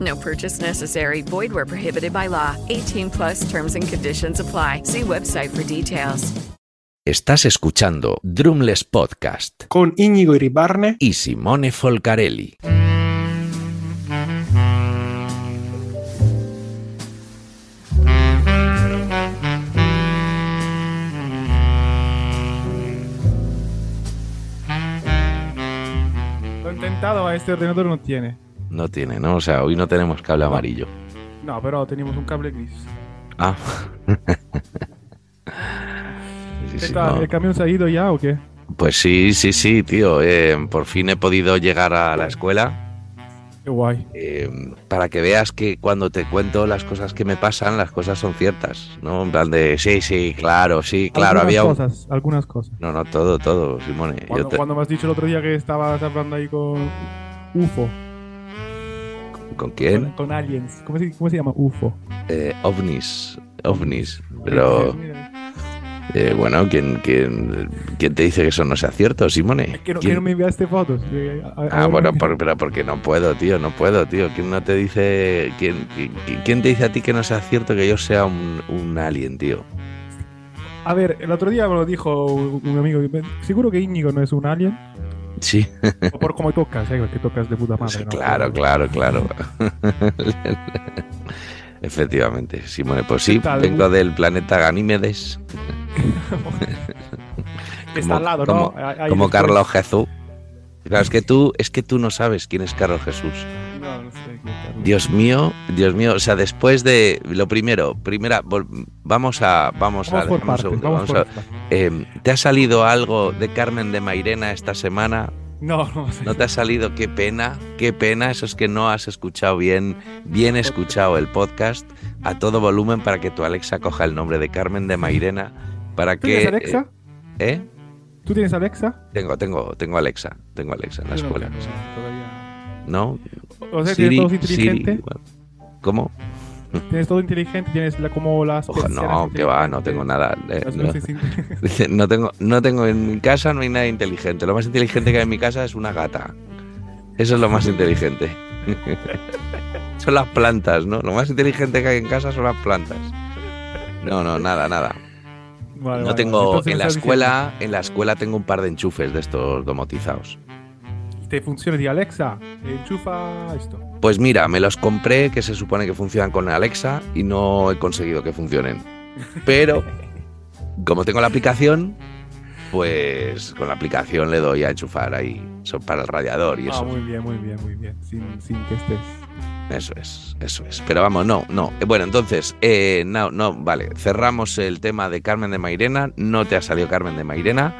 No purchase necessary. Void where prohibited by law. 18 plus terms and conditions apply. See website for details. Estás escuchando Drumless Podcast con Íñigo Iribarne y Simone Folcarelli. Lo he intentado, este ordenador no tiene. No tiene, ¿no? O sea, hoy no tenemos cable amarillo. No, pero tenemos un cable gris. Ah. Sí, sí, no. ¿El camión se ha ido ya o qué? Pues sí, sí, sí, tío. Eh, por fin he podido llegar a la escuela. Qué guay. Eh, para que veas que cuando te cuento las cosas que me pasan, las cosas son ciertas, ¿no? En plan de, sí, sí, claro, sí, claro, algunas había cosas, algunas cosas. No, no, todo, todo, Simone. Cuando, te... cuando, me has dicho el otro día que estabas hablando ahí con UFO. ¿Con, quién? Con, con, aliens. ¿Cómo se, ¿Cómo se llama UFO? Eh, ovnis, ovnis. Pero... Eh, bueno, ¿quién, quién, ¿quién, te dice que eso no sea cierto, Simone? Es que no, que no me enviaste fotos. A, a ah, bueno, por, pero porque no puedo, tío, no puedo, tío. ¿Quién no te dice, quién, quién te dice a ti que no sea cierto que yo sea un, un alien, tío? A ver, el otro día me lo dijo un amigo. Seguro que Íñigo no es un alien. Sí. O por cómo tocas, ¿eh? Que tocas de puta madre. ¿no? Claro, claro, claro. Efectivamente, Simone, pues sí, vengo del planeta Ganímedes. que está al lado, como, ¿no? Como Carlos Jesús. Claro, es que tú, es que tú no sabes quién es Carlos Jesús. No, no sé. Dios mío, Dios mío, o sea, después de lo primero, primera, vamos a, vamos, vamos a, por segundo, vamos vamos por a, eh, ¿te ha salido algo de Carmen de Mairena esta semana? No, no sé. ¿No te ha salido? Qué pena, qué pena. Eso es que no has escuchado bien, bien escuchado el podcast a todo volumen para que tu Alexa coja el nombre de Carmen de Mairena. Para ¿Tú que, tienes Alexa? ¿Eh? ¿Tú tienes Alexa? Tengo, tengo, tengo Alexa. Tengo Alexa en la no escuela. todavía. ¿No? O sea, Siri, tienes todo inteligente. Siri, bueno. ¿Cómo? Tienes todo inteligente, tienes la, como las. Ojo, no, que va, no tengo nada. eh, no. tengo, no tengo en mi casa no hay nada inteligente. Lo más inteligente que hay en mi casa es una gata. Eso es lo más inteligente. son las plantas, ¿no? Lo más inteligente que hay en casa son las plantas. No, no, nada, nada. Vale, No vale, tengo en la escuela, en la escuela tengo un par de enchufes de estos domotizados. Funciona de Alexa, enchufa esto. Pues mira, me los compré que se supone que funcionan con Alexa y no he conseguido que funcionen. Pero como tengo la aplicación, pues con la aplicación le doy a enchufar ahí. Son para el radiador y Ah, eso. muy bien, muy bien, muy bien. Sin, sin que estés. Eso es, eso es. Pero vamos, no, no. Eh, Bueno, entonces, eh, no, no, vale. Cerramos el tema de Carmen de Mairena. No te ha salido Carmen de Mairena.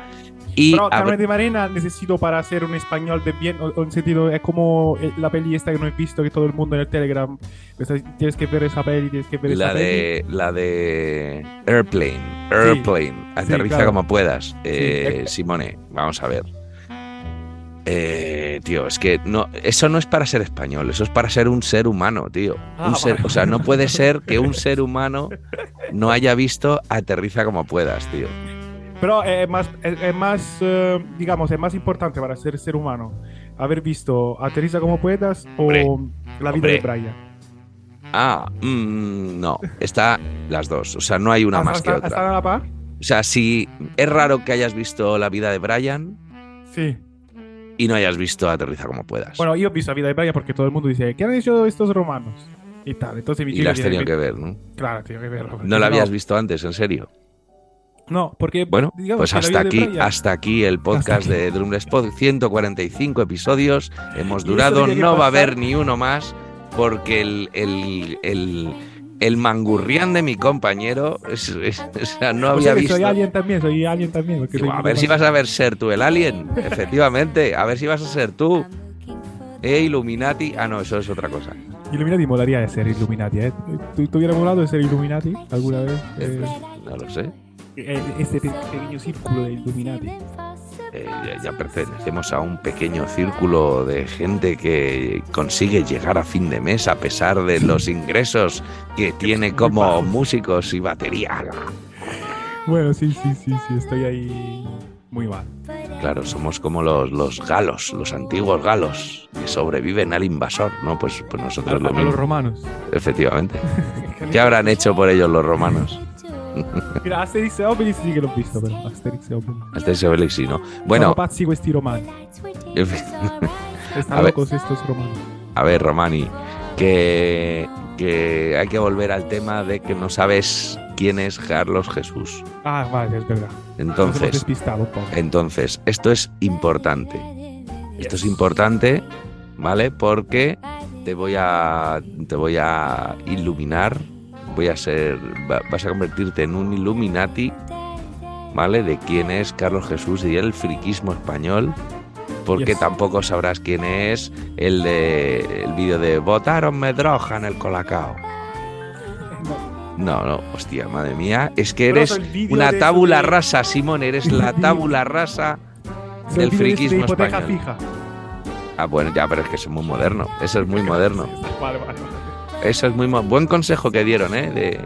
Y Pero Carmen de Marina necesito para hacer un español de bien, o, o en sentido, es como eh, la peli esta que no he visto, que todo el mundo en el Telegram, tienes que ver esa peli, tienes que ver la esa peli. de la de Airplane, Airplane, aterriza claro. como puedas. Eh. Simone, vamos a ver. Eh, tío, es que no, eso no es para ser español, eso es para ser un ser humano, tío. Ah, Un ser- vale. o sea, no puede ser que un ser humano no haya visto aterriza como puedas, tío. Pero eh, es más, es, es más eh, digamos, es más importante para ser ser humano haber visto Aterriza como puedas o Hombre, La vida hombre. de Brian. Ah, mm, no, está las dos, o sea, no hay una ¿Hasta- más que hasta- otra. ¿Están a la par? O sea, si es raro que hayas visto la vida de Brian Sí. y no hayas visto aterriza como puedas. Bueno, yo he visto La vida de Brian porque todo el mundo dice, ¿qué han hecho estos romanos? Y tal, entonces mi y la has tenido que ver, ¿no? Claro, tengo que verlo. No la habías visto antes, en serio. No, porque. Bueno, pues hasta aquí, hasta aquí el podcast aquí. de Drumless Pod, 145 episodios. Hemos durado, no va a haber ni uno más, porque el, el, el, el mangurrián de mi compañero es- es- o sea, no había visto. soy alien también, soy alien también. porque Digo, soy a ver si vas a ver ser tú el alien, efectivamente, a ver si vas a ser tú. Eh, Illuminati. Ah, no, eso es otra cosa. Illuminati molaría de ser Illuminati, ¿eh? ¿Tú, ¿Te hubiera molado de ser Illuminati alguna vez? Eh, No lo sé. Eh, este pe- pequeño círculo de Illuminati. Eh, ya, ya pertenecemos a un pequeño círculo de gente que consigue llegar a fin de mes a pesar de los ingresos que tiene como músicos y batería. Bueno, sí, sí, sí, sí, estoy ahí muy mal. Claro, somos como los, los galos, los antiguos galos que sobreviven al invasor, ¿no? Pues, pues A, nosotros a lo los mismo, romanos. efectivamente. ¿Qué habrán hecho por ellos los romanos? Mira, Asterix e Obelix sí que l'ho visto, però. Asterix e Obelix. Este es Obelix, sí, ¿no? Sono Bueno, pazzi questi romani. Están locos estos romanos. A ver, Romani, que, que hay que volver al tema de que no sabes quién es Carlos Jesús. Ah, vale, es verdad. Entonces, entonces, esto es importante. Esto es importante, ¿vale? Porque te voy a te voy a iluminar, voy a ser va- vas a convertirte en un Illuminati, ¿vale? De quién es Carlos Jesús y el friquismo español. Porque Yes. tampoco sabrás quién es el de el vídeo de votaron droga en el colacao. No, no, hostia, madre mía, es que eres una tábula de- rasa, Simón, eres la tábula rasa del friquismo español. fija. Ah, bueno, ya, pero es que es muy moderno. Eso es muy moderno. Vale, vale, vale. Eso es muy buen consejo que dieron, ¿eh? De,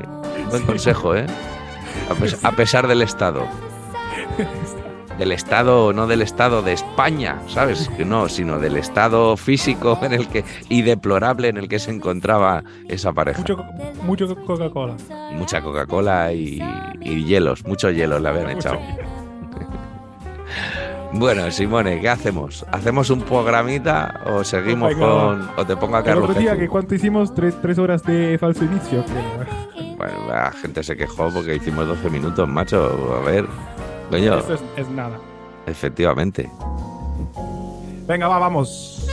buen consejo, ¿eh? A, pes- a pesar del Estado. Del Estado, no del Estado de España, ¿sabes? Que no, sino del Estado físico en el que y deplorable en el que se encontraba esa pareja. Mucho, mucho Coca-Cola. Mucha Coca-Cola y, y hielos, muchos hielos le habían echado. Bueno, Simone, ¿qué hacemos? ¿Hacemos un programita o seguimos con. o te pongo a El Carlos otro día, que ¿cuánto hicimos? Tres, tres horas de falso inicio. creo. Bueno, la gente se quejó porque hicimos 12 minutos, macho. A ver, coño, Eso es, es nada. efectivamente. Venga, va, vamos.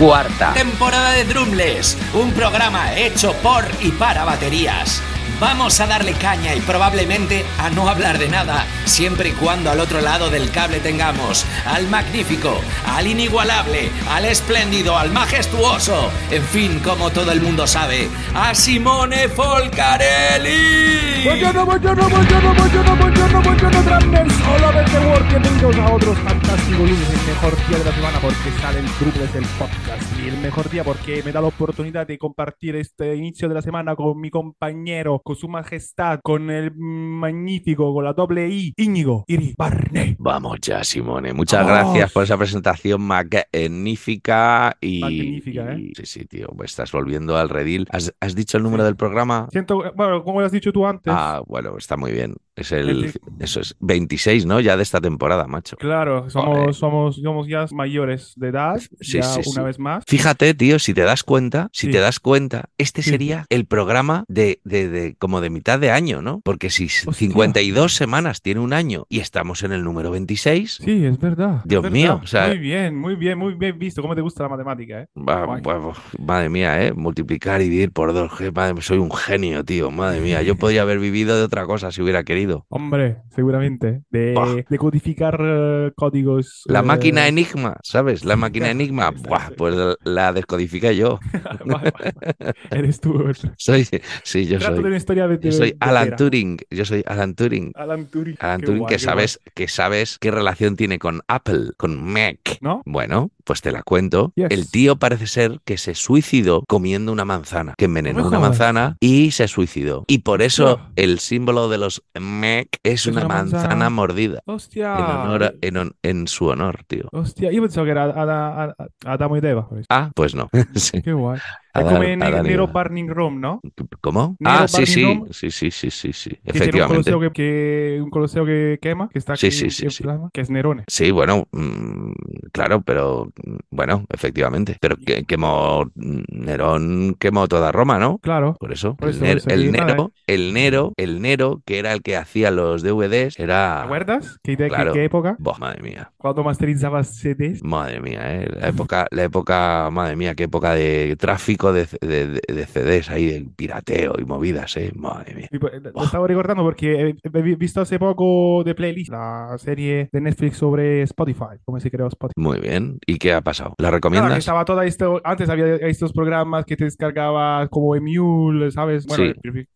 Cuarta. temporada de Drumless, un programa hecho por y para baterías. Vamos a darle caña y probablemente a no hablar de nada, siempre y cuando al otro lado del cable tengamos al magnífico, al inigualable, al espléndido, al majestuoso, en fin, como todo el mundo sabe, a Simone Folcarelli. Buongiorno, buongiorno, buongiorno, buongiorno, buongiorno, buongiorno, Drummers. Hola, Verde World. Bienvenidos a otros fantásticos lunes, el mejor día de la semana porque sale el Druples del podcast. Y el mejor día porque me da la oportunidad de compartir este inicio de la semana con mi compañero, con su majestad, con el magnífico, con la doble I, Íñigo Iri Barney. Vamos ya, Simone. Muchas Vamos. gracias por esa presentación magnífica y. Magnífica, ¿eh? y- Sí, sí, tío. Estás volviendo al redil. ¿Has, has dicho el número del programa? Siento, bueno, como lo has dicho tú antes. Ah, bueno, está muy bien. Es el. Eso es 26, ¿no? Ya de esta temporada, macho. Claro, somos, somos, somos ya mayores de edad, Sí, ya sí, una sí. vez más. Fíjate, tío, si te das cuenta, si Sí. te das cuenta, este Sí. sería el programa de, de, de- como de mitad de año, ¿no? Porque si Hostia. 52 semanas tiene un año y estamos en el número 26, Sí, es verdad. es Dios verdad. mío, o sea- muy bien, muy bien, muy bien visto. ¿Cómo te gusta la matemática, eh? va- Guay. va- madre mía, ¿eh? Multiplicar y dividir por dos, que madre- soy un genio, tío, madre mía. Yo podría haber vivido de otra cosa si hubiera querido. Hombre, seguramente. De, de codificar eh, códigos. La eh, máquina Enigma, ¿sabes? La máquina Enigma, buah, pues la descodifiqué yo. vale, vale, vale. Eres tú. Soy, sí, yo Trato de soy. una historia de, Yo de- soy de Alan. Turing. Yo soy Alan Turing. Alan Turing. Alan Turing, guay, que guay. sabes, que sabes qué relación tiene con Apple, con Mac. ¿No? Bueno, pues te la cuento. Yes. El tío parece ser que se suicidó comiendo una manzana, que envenenó No una manzana y se suicidó. Y por eso el símbolo de los Mac es, Es una, una manzana, manzana. mordida. Hostia. En, honor a- en, hon- en su honor, tío. Hostia, yo pensaba que era Ada- Ada- Adamo y Eva. por eso. Ah, pues no. Sí. Qué guay. Adán- como en Nero. Burning Rome, ¿no? ¿Cómo? Nero Ah, sí, sí. Sí, sí, sí, sí, sí. Tiene un Efectivamente. coloseo que, que- un coloseo que quema, que está aquí sí, plasma, que es Nerone. Sí, bueno, mm, claro, pero mm, bueno, efectivamente. Pero que, quemó mm, Nerón quemó toda Roma, ¿no? Claro. Por eso, Por el, eso, Ner- por eso, el nada, Nero, el Nero, el Nero, que era el que hacía los DVDs, ¿Te era. acuerdas? ¿Qué, de- qué- Claro. qué época? Buah, madre mía, Cuando masterizabas CDs. madre mía, ¿eh? La época, la época, madre mía, qué época de tráfico de, de- de- de CDs ahí, del pirateo y movidas, ¿eh? Madre mía. Y, pues, Lo estaba recordando porque he, visto hace poco de Playlist, la serie de Netflix sobre Spotify, cómo se creó Spotify. Muy bien. ¿Y qué ha pasado? ¿La que recomiendas? estaba todo esto, antes había estos programas que te descargabas como Emule, ¿sabes? Bueno,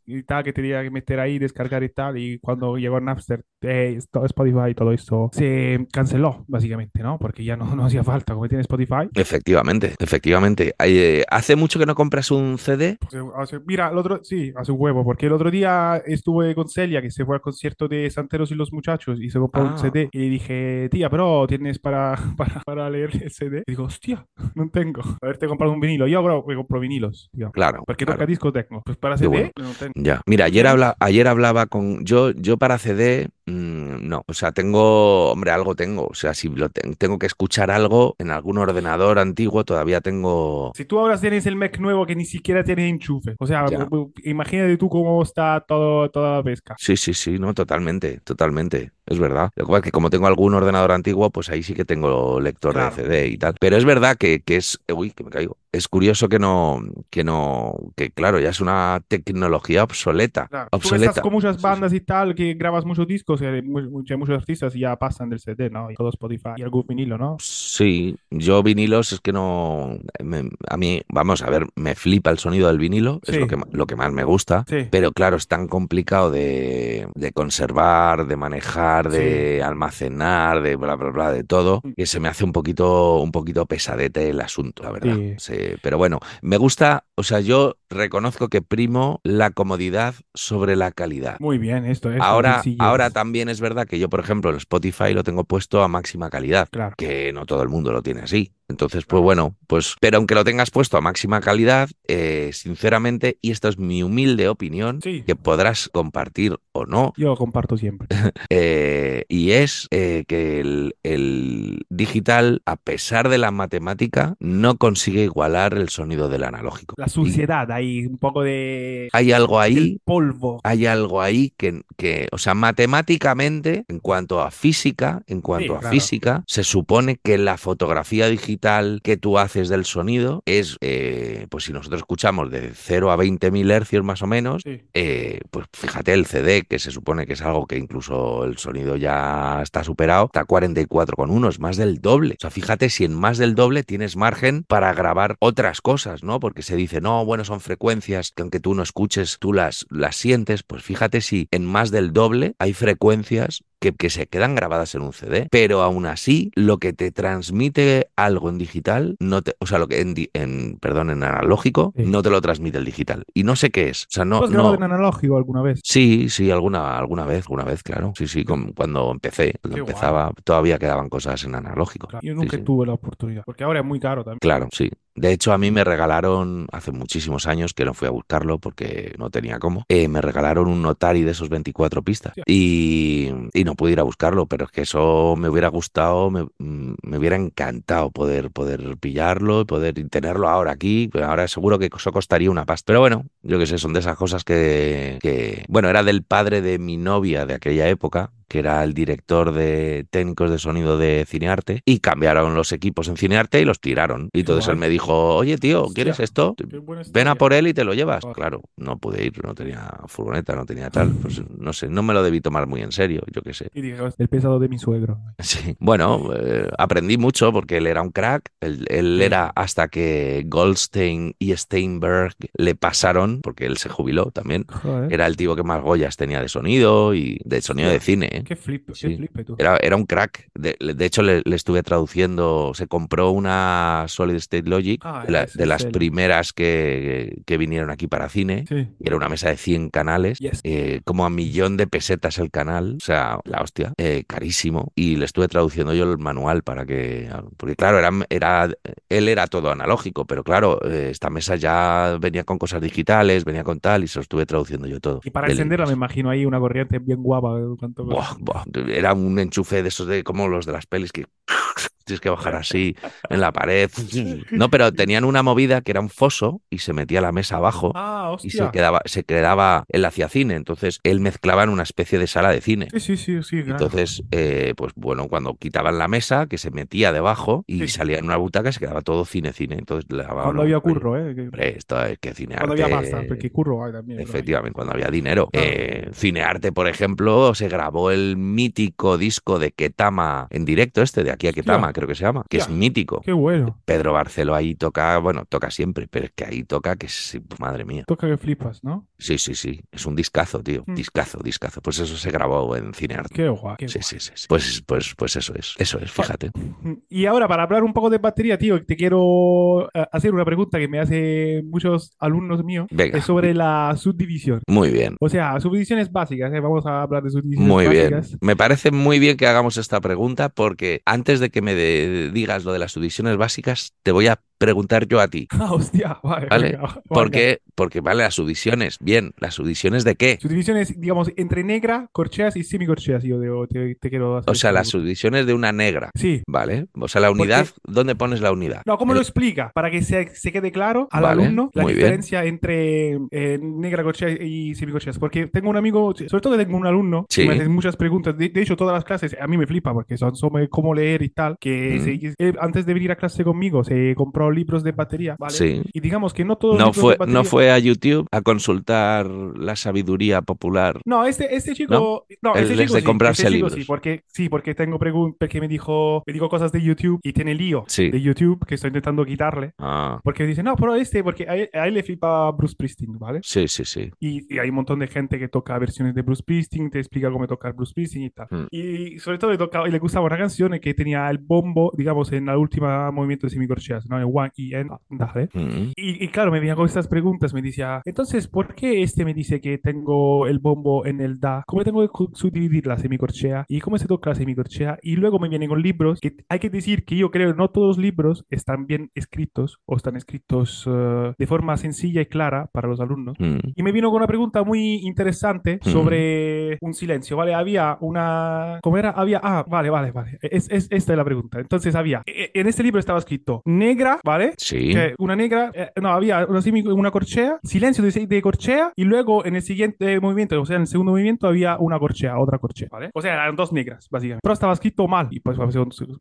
y tal, que tenía que meter ahí, descargar y tal, y cuando llegó Napster, eh, Spotify y todo esto se canceló, básicamente, ¿no? Porque ya no, no hacía falta, como tiene Spotify. Efectivamente, efectivamente. Eh, ¿Hace mucho que no compras un CD? Pues, mira, el otro, sí, hace un huevo, porque el otro día estuve con Celia, que se fue al concierto de Santeros y los Muchachos, y se compró Ah. un CD, y le dije, tía, pero ¿tienes para, para, para leer el CD? Y digo, hostia, no tengo. Haberte comprado un vinilo. Yo, bro, me compro vinilos, tío. Claro. Porque claro. toca disco tengo. Pues para CD, bueno. no tengo. Ya. Mira, ayer, habla, ayer hablaba con. Yo, yo para CD, no. O sea, tengo. Hombre, algo tengo. O sea, si lo ten- tengo que escuchar algo en algún ordenador antiguo, todavía tengo. Si tú ahora tienes el Mac nuevo que ni siquiera tiene enchufe, o sea, imagínate tú cómo está todo, toda la pesca. Sí, sí, sí, no, totalmente, totalmente. Es verdad. Lo que pasa es que como tengo algún ordenador antiguo, pues ahí sí que tengo lector Claro. de CD y tal. Pero es verdad que, que es. Uy, que me caigo. Es curioso que no. Que no. Que claro, ya es una tecnología obsoleta. Claro. Tú Obsoleta. estás con muchas bandas y tal, que grabas muchos discos, y mu- muchos, muchos artistas y ya pasan del CD, ¿no? Y todo Spotify y algún vinilo, ¿no? Sí, yo vinilos es que no, me- a mí, vamos a ver, me flipa el sonido del vinilo, es lo que, lo que más me gusta, Sí. pero claro, es tan complicado de, de conservar, de manejar, de almacenar, de bla, bla, bla, de todo, Mm. que se me hace un poquito, un poquito pesadete el asunto, la verdad. Sí. Sí, pero bueno, me gusta, o sea, yo reconozco que primo la comodidad sobre la calidad. Muy bien, esto es. Ahora, ahora también es verdad que yo, por ejemplo, el Spotify lo tengo puesto a máxima calidad, Claro. que no todo el mundo lo tiene así. Entonces, pues bueno, pues, pero aunque lo tengas puesto a máxima calidad, eh, sinceramente, y esto es mi humilde opinión, Sí. que podrás compartir o no, Yo lo comparto siempre. eh, y es eh, que el, el digital, a pesar de la matemática, no consigue igualar el sonido del analógico. La Y suciedad, hay un poco de. hay algo ahí polvo. hay algo ahí que, que, o sea, matemáticamente, en cuanto a física, en cuanto Sí, a claro. física, se supone que la fotografía digital que tú haces del sonido es, eh, pues si nosotros escuchamos de 0 a 20.000 hercios más o menos, Sí. eh, pues fíjate el CD, que se supone que es algo que incluso el sonido ya está superado, está a 44,1, es más del doble. O sea, fíjate si en más del doble tienes margen para grabar otras cosas, ¿no? Porque se dice, no, bueno, son frecuencias que aunque tú no escuches, tú las, las sientes. Pues fíjate si en más del doble hay frecuencias que, que se quedan grabadas en un CD, pero aún así lo que te transmite algo en digital, no te, o sea, lo que en, perdón, en analógico, Sí. no te lo transmite el digital. Y no sé qué es. O sea, no, ¿Tú has grabado en analógico alguna vez? Sí, sí, alguna, alguna vez, alguna vez, claro. Sí, sí, con- cuando empecé, cuando guay. empezaba, todavía quedaban cosas en analógico. Claro, Yo nunca sí. tuve la oportunidad, porque ahora es muy caro también. Claro, sí. De hecho, a mí me regalaron hace muchísimos años que no fui a buscarlo porque no tenía cómo. eh, me regalaron un Notari de esos 24 pistas y, y no pude ir a buscarlo, pero es que eso me hubiera gustado, me, mm, me hubiera encantado poder, poder pillarlo y poder tenerlo ahora aquí. Ahora seguro que eso costaría una pasta. Pero bueno, yo qué sé, son de esas cosas que, bueno, era del padre de mi novia de aquella época, que era el director de técnicos de sonido de Cinearte, y cambiaron los equipos en Cinearte y los tiraron. Y entonces él me dijo, oye tío, ¿quieres Hostia, esto? Ven a por él y te lo llevas. Claro, no pude ir, no tenía furgoneta, no tenía tal. Pues no sé, no me lo debí tomar muy en serio, yo qué sé. Y dije, el pesado de mi suegro. Sí, bueno, eh, aprendí mucho porque él era un crack. Él, era hasta que Goldstein y Steinberg le pasaron, porque él se jubiló también. Joder. Era el tipo que más Goyas tenía de sonido y de sonido de cine. ¿eh? Qué flip, qué Sí. flipe tú. Era, era un crack. De, de hecho, le, le estuve traduciendo. Se compró una Solid State Logic, Ah, de, la- las primeras que, que vinieron aquí para cine. Sí. Y era una mesa de 100 canales, Yes. eh, como a millón de pesetas el canal, o sea, la hostia, eh, carísimo. Y le estuve traduciendo yo el manual para que, porque claro, era, era, él era todo analógico, pero claro, eh, esta mesa ya venía con cosas digitales, venía con tal, y se lo estuve traduciendo yo todo. Y para encenderla me imagino ahí una corriente bien guapa. ¿eh? ¿Cuánto Buah, buah, Era un enchufe de esos de como los de las pelis que tienes que bajar así en la pared. No, pero tenían una movida que era un foso y se metía la mesa abajo Ah, y se quedaba, se quedaba, él hacía cine, entonces él mezclaba en una especie de sala de cine. Sí, sí, sí, sí. claro. Entonces, eh, pues bueno, cuando quitaban la mesa, que se metía debajo y Sí. salía en una butaca, se quedaba todo cine-cine. Entonces, le daba Cuando había curro, ¿eh? Hombre, esto es que cinearte. Cuando había pasta, porque curro hay también. Efectivamente, cuando había dinero. Claro. Eh, Cinearte, por ejemplo, se grabó el mítico disco de Ketama en directo, este de aquí a Ketama, creo que se llama, que es mítico. Qué bueno. Pedro Barceló ahí toca, bueno, toca siempre, pero es que ahí toca que es, madre mía. Toca que flipas, ¿no? Sí, sí, sí, es un discazo, tío, Mm. discazo, discazo. Pues eso se grabó en Cinearte. Qué guay. qué Sí, guay. sí, sí, sí. Pues, pues, pues eso es, eso es, fíjate. Y ahora, para hablar un poco de batería, tío, te quiero eh, hacer una pregunta que me hacen muchos alumnos míos Venga. es sobre la subdivisión. Muy bien. O sea, subdivisiones básicas, ¿eh? Vamos a hablar de subdivisiones Muy bien. básicas. Me parece muy bien que hagamos esta pregunta porque antes de que me de- digas lo de las subdivisiones básicas, te voy a preguntar yo a ti. Ah, hostia, vale. ¿Vale? venga, venga. ¿Por qué? Porque, vale, las subdivisiones. Bien, ¿las subdivisiones de qué? Subdivisiones, digamos, entre negra, corcheas y semicorcheas, yo digo, te, te quiero hacer O sea, las subdivisiones de una negra. Sí. ¿Vale? O sea, la unidad, ¿dónde pones la unidad? No, ¿cómo El- lo explica? Para que se, se quede claro al Vale, alumno la bien. diferencia entre eh, negra corchea y semicorcheas. Porque tengo un amigo, sobre todo tengo un alumno Sí. que me hace muchas preguntas. De, de hecho, todas las clases a mí me flipa porque son sobre cómo leer y tal. Que Mm. se- él, antes de venir a clase conmigo se compró libros de batería. ¿vale? Sí. Y digamos que no todos No los fue, de batería... no fue a YouTube a consultar la sabiduría popular. No, este, este chico, no, Él este es chico de sí, comprarse este chico libros. sí, porque sí, porque tengo preguntas, porque me dijo, me dijo cosas de YouTube y tiene lío Sí. de YouTube que estoy intentando quitarle. Ah, Porque dice, no, pero este, porque a él, a él le flipa Bruce Springsteen, ¿vale? sí, sí, sí. Y, y hay un montón de gente que toca versiones de Bruce Springsteen, te explica cómo tocar Bruce Springsteen y tal. Mm. Y sobre todo le, tocaba, y le gustaba una canción que tenía el bombo, digamos, en la última movimiento de semicorcheas, ¿no? En one y en dale. Mm. Y, y claro, me venía con estas preguntas, me decía, entonces, ¿por qué este me dice que tengo el bombo en el da? ¿Cómo tengo que subdividir la semicorchea? ¿Y cómo se toca la semicorchea? Y luego me vienen con libros, que hay que decir que yo creo que no todos los libros están bien escritos o están escritos eh, de forma sencilla y clara para los alumnos. Mm. Y me vino con una pregunta muy interesante Mm. sobre un silencio, ¿vale? Había una... ¿Cómo era? Había... Ah, vale, vale, vale. Es, es- esta es la pregunta. Entonces había... e- En este libro estaba escrito negra, ¿vale? Sí. que una negra, eh, no, había una, una corchea, silencio de, de corchea, y luego en el siguiente movimiento, o sea, en el segundo movimiento había una corchea, otra corchea, ¿vale? O sea, eran dos negras, básicamente. Pero estaba escrito mal, y pues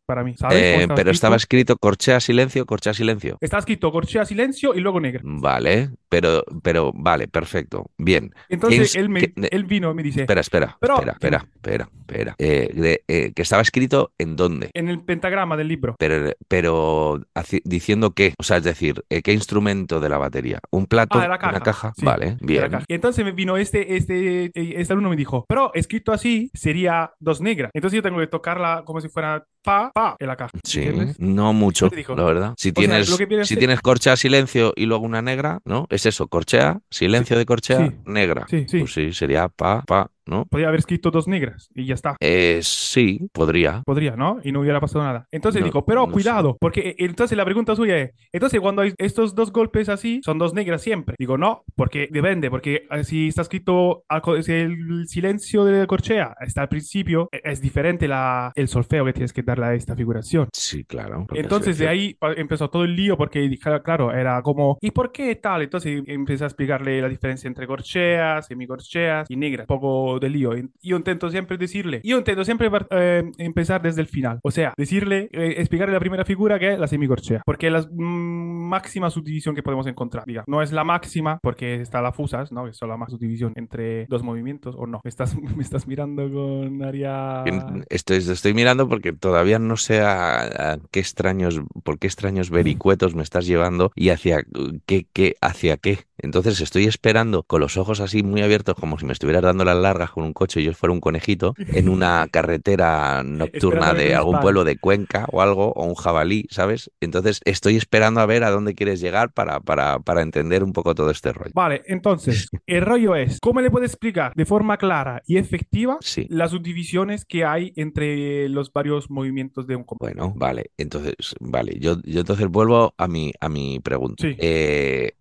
para mí, ¿sabes? Eh, cómo pero estaba escrito corchea silencio, corchea silencio. Estaba escrito corchea, silencio, y luego negra. Vale, pero, pero, vale, perfecto. Bien. Entonces ¿Quién- él, me, él vino y me dice, Espera, espera, Pero- espera, espera, espera, espera. Eh, de- eh, que estaba escrito en dónde. en el pentagrama del libro, Pero, pero diciendo qué, o sea, es decir, eh, ¿qué instrumento de la batería? ¿Un plato? Ah, de la caja. ¿Una caja? Sí, vale, bien. caja. Y entonces me vino este, este, este alumno me dijo, pero escrito así sería dos negras. Entonces yo tengo que tocarla como si fuera pa, pa en la caja. Sí, ¿entiendes? no mucho, la verdad. Si tienes, si tienes corchea, silencio y luego una negra, ¿no? Es eso, corchea, silencio de corchea, Sí. negra. Sí, sí. Pues sí, sería pa, pa, ¿no? Podría haber escrito dos negras y ya está. Eh, sí, podría. Podría, ¿no? Y no hubiera pasado nada. Entonces No, digo, pero no cuidado, porque eh, entonces la pregunta suya es, entonces cuando hay estos dos golpes así, son dos negras siempre. Digo, no, porque depende, porque eh, si está escrito el silencio de la corchea está al principio, eh, es diferente la, el solfeo que tienes que darle a esta figuración. Sí, claro. Entonces de ahí empezó todo el lío porque dije, claro, era como, ¿y por qué tal? Entonces empecé a explicarle la diferencia entre corcheas, semicorcheas y negras. Un poco poco de lío. Yo intento siempre decirle, yo intento siempre eh, empezar desde el final. O sea, decirle, eh, explicarle la primera figura que es la semicorchea. Porque es la máxima subdivisión que podemos encontrar. Diga, no es la máxima porque está la fusas, ¿no? Que es la más subdivisión entre dos movimientos o no. Me estás, me estás mirando con área... Estoy, estoy mirando porque todavía no sé a, qué extraños, por qué extraños vericuetos me estás llevando y hacia qué, qué, hacia qué. Entonces estoy esperando con los ojos así muy abiertos, como si me estuvieras dando las largas con un coche y yo fuera un conejito, en una carretera nocturna de algún pueblo de Cuenca o algo, o un jabalí, ¿sabes? Entonces estoy esperando a ver a dónde quieres llegar para, para, para entender un poco todo este rollo. Vale, entonces, el rollo es, ¿cómo le puedes explicar de forma clara y efectiva las subdivisiones que hay entre los varios movimientos de un? Bueno, vale, entonces, vale, yo, yo entonces vuelvo a mi, a mi pregunta. Sí. Eh,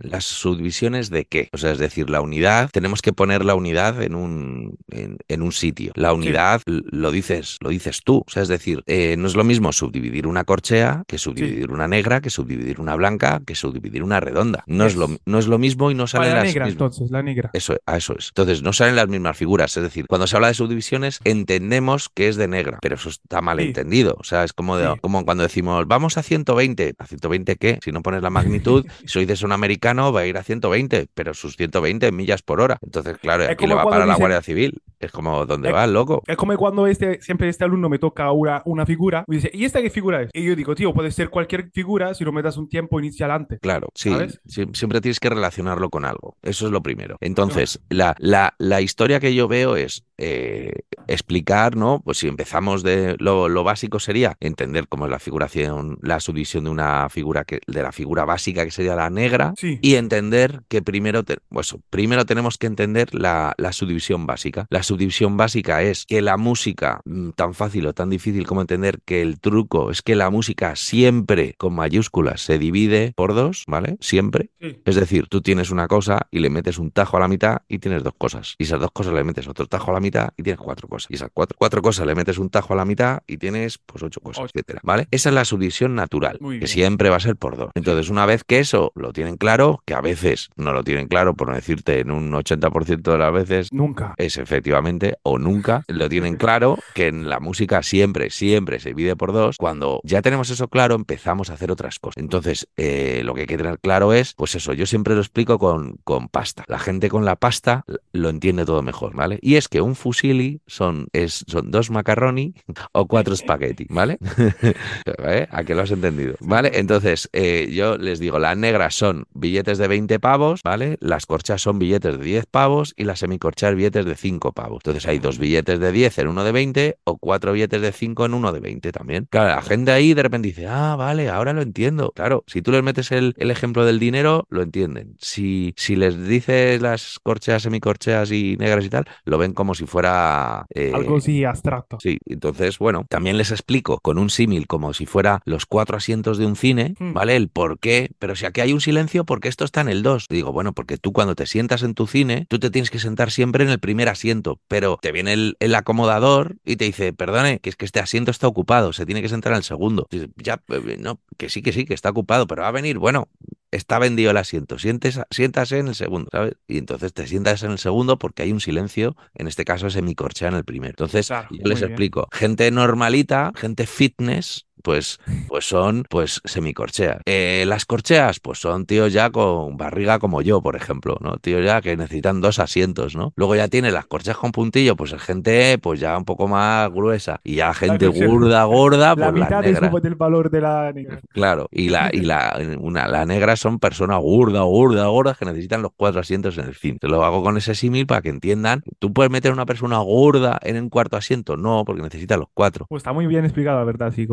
las subdivisiones de qué. O sea, es decir, la unidad, tenemos que poner la unidad en un, en, un sitio. La unidad lo dices, lo dices tú. O sea, es decir, eh, no es lo mismo subdividir una corchea que subdividir una negra, que subdividir una blanca, que subdividir una redonda. No es, lo, no es lo mismo y no salen la las negra, entonces, la negra. Eso, a eso es. Entonces, no salen las mismas figuras. Es decir, cuando se habla de subdivisiones, entendemos que es de negra, pero eso está mal entendido. O sea, es como, como cuando decimos, vamos a 120. ¿A 120 qué? Si no pones la magnitud, si dices un americano, va a ir a 120, pero sus 120 millas por hora. Entonces, claro, aquí le va para la Guardia Civil. Es como, ¿dónde va, loco? Es como cuando este, siempre este alumno me toca una, una figura y dice, ¿y esta qué figura es? Y yo digo, tío, puede ser cualquier figura si no me das un tiempo inicial antes. Claro, sí. Siempre tienes que relacionarlo con algo. Eso es lo primero. Entonces, la, la, la historia que yo veo es eh, explicar, ¿no? Pues si empezamos de lo, lo, básico sería entender cómo es la figuración, la subdivisión de una figura que, de la figura básica que sería la negra y entender que primero, pues, primero tenemos que entender la, la subdivisión básica. La subdivisión básica es que la música, mm, tan fácil o tan difícil como entender que el truco es que la música siempre con mayúsculas se divide por dos, ¿vale? Siempre. Es decir, tú tienes una cosa y le metes un tajo a la mitad y tienes dos cosas. Y esas dos cosas le metes otro tajo a la mitad y tienes cuatro cosas. Y esas cuatro, cuatro cosas le metes un tajo a la mitad y tienes pues ocho cosas, etcétera, ¿vale? Esa es la subdivisión natural, que siempre va a ser por dos. Entonces, una vez que eso lo tienen claro, que a veces no lo tienen claro, por no decirte en un 80% de las veces, nunca. Es efectivamente o nunca lo tienen claro que en la música siempre, siempre se divide por dos. Cuando ya tenemos eso claro, empezamos a hacer otras cosas. Entonces, eh, lo que hay que tener claro es, pues eso, yo siempre lo explico con, pasta. La gente con la pasta lo entiende todo mejor, ¿vale? Y es que un fusili son, son dos macaroni o cuatro spaghetti, ¿vale? ¿Eh? ¿A qué lo has entendido? ¿Vale? Entonces, eh, yo les digo, las negras son billetes de 20 pavos, ¿vale? Las corchas son billetes de 10 pavos y las semicorchas billetes de 5 pavos. Entonces hay dos billetes de 10 en uno de 20 o cuatro billetes de 5 en uno de 20 también. Claro, la gente ahí de repente dice, ah, vale, ahora lo entiendo. Claro, si tú les metes el, ejemplo del dinero, lo entienden. Si, si les dices las corcheas, semicorcheas y negras y tal, lo ven como si fuera... Eh, Algo así abstracto. Sí, entonces, bueno, también les explico con un símil como si fuera los cuatro asientos de un cine, hmm. ¿vale? El por qué, pero si aquí hay un silencio, porque esto está en el 2? Digo, bueno, porque tú cuando te sientas en tu cine, tú te tienes que sentar siempre en el primer asiento, pero te viene el, acomodador y te dice, perdone, que es que este asiento está ocupado, se tiene que sentar en el segundo. ya, eh, no, que sí, que sí, que está ocupado, pero va a venir, bueno, está vendido el asiento, Sientes, siéntase en el segundo, ¿sabes? Y entonces te sientas en el segundo porque hay un silencio, en este caso semicorchea en el primero. Entonces, yo les explico, gente normalita, gente fitness, pues, pues son pues semicorcheas. Eh, las corcheas, pues son tíos ya con barriga como yo, por ejemplo, ¿no? Tíos ya que necesitan dos asientos, ¿no? Luego ya tiene las corcheas con puntillo, pues es gente pues ya un poco más gruesa. Y ya gente gorda, gorda, la pues mitad las del valor de la negra. Claro, y la, y la, una, la negra son personas gorda, gorda, gordas que necesitan los cuatro asientos en el fin. Te lo hago con ese símil para que entiendan. ¿Tú puedes meter a una persona gorda en un cuarto asiento? No, porque necesita los cuatro. Pues está muy bien explicado, la verdad, sí,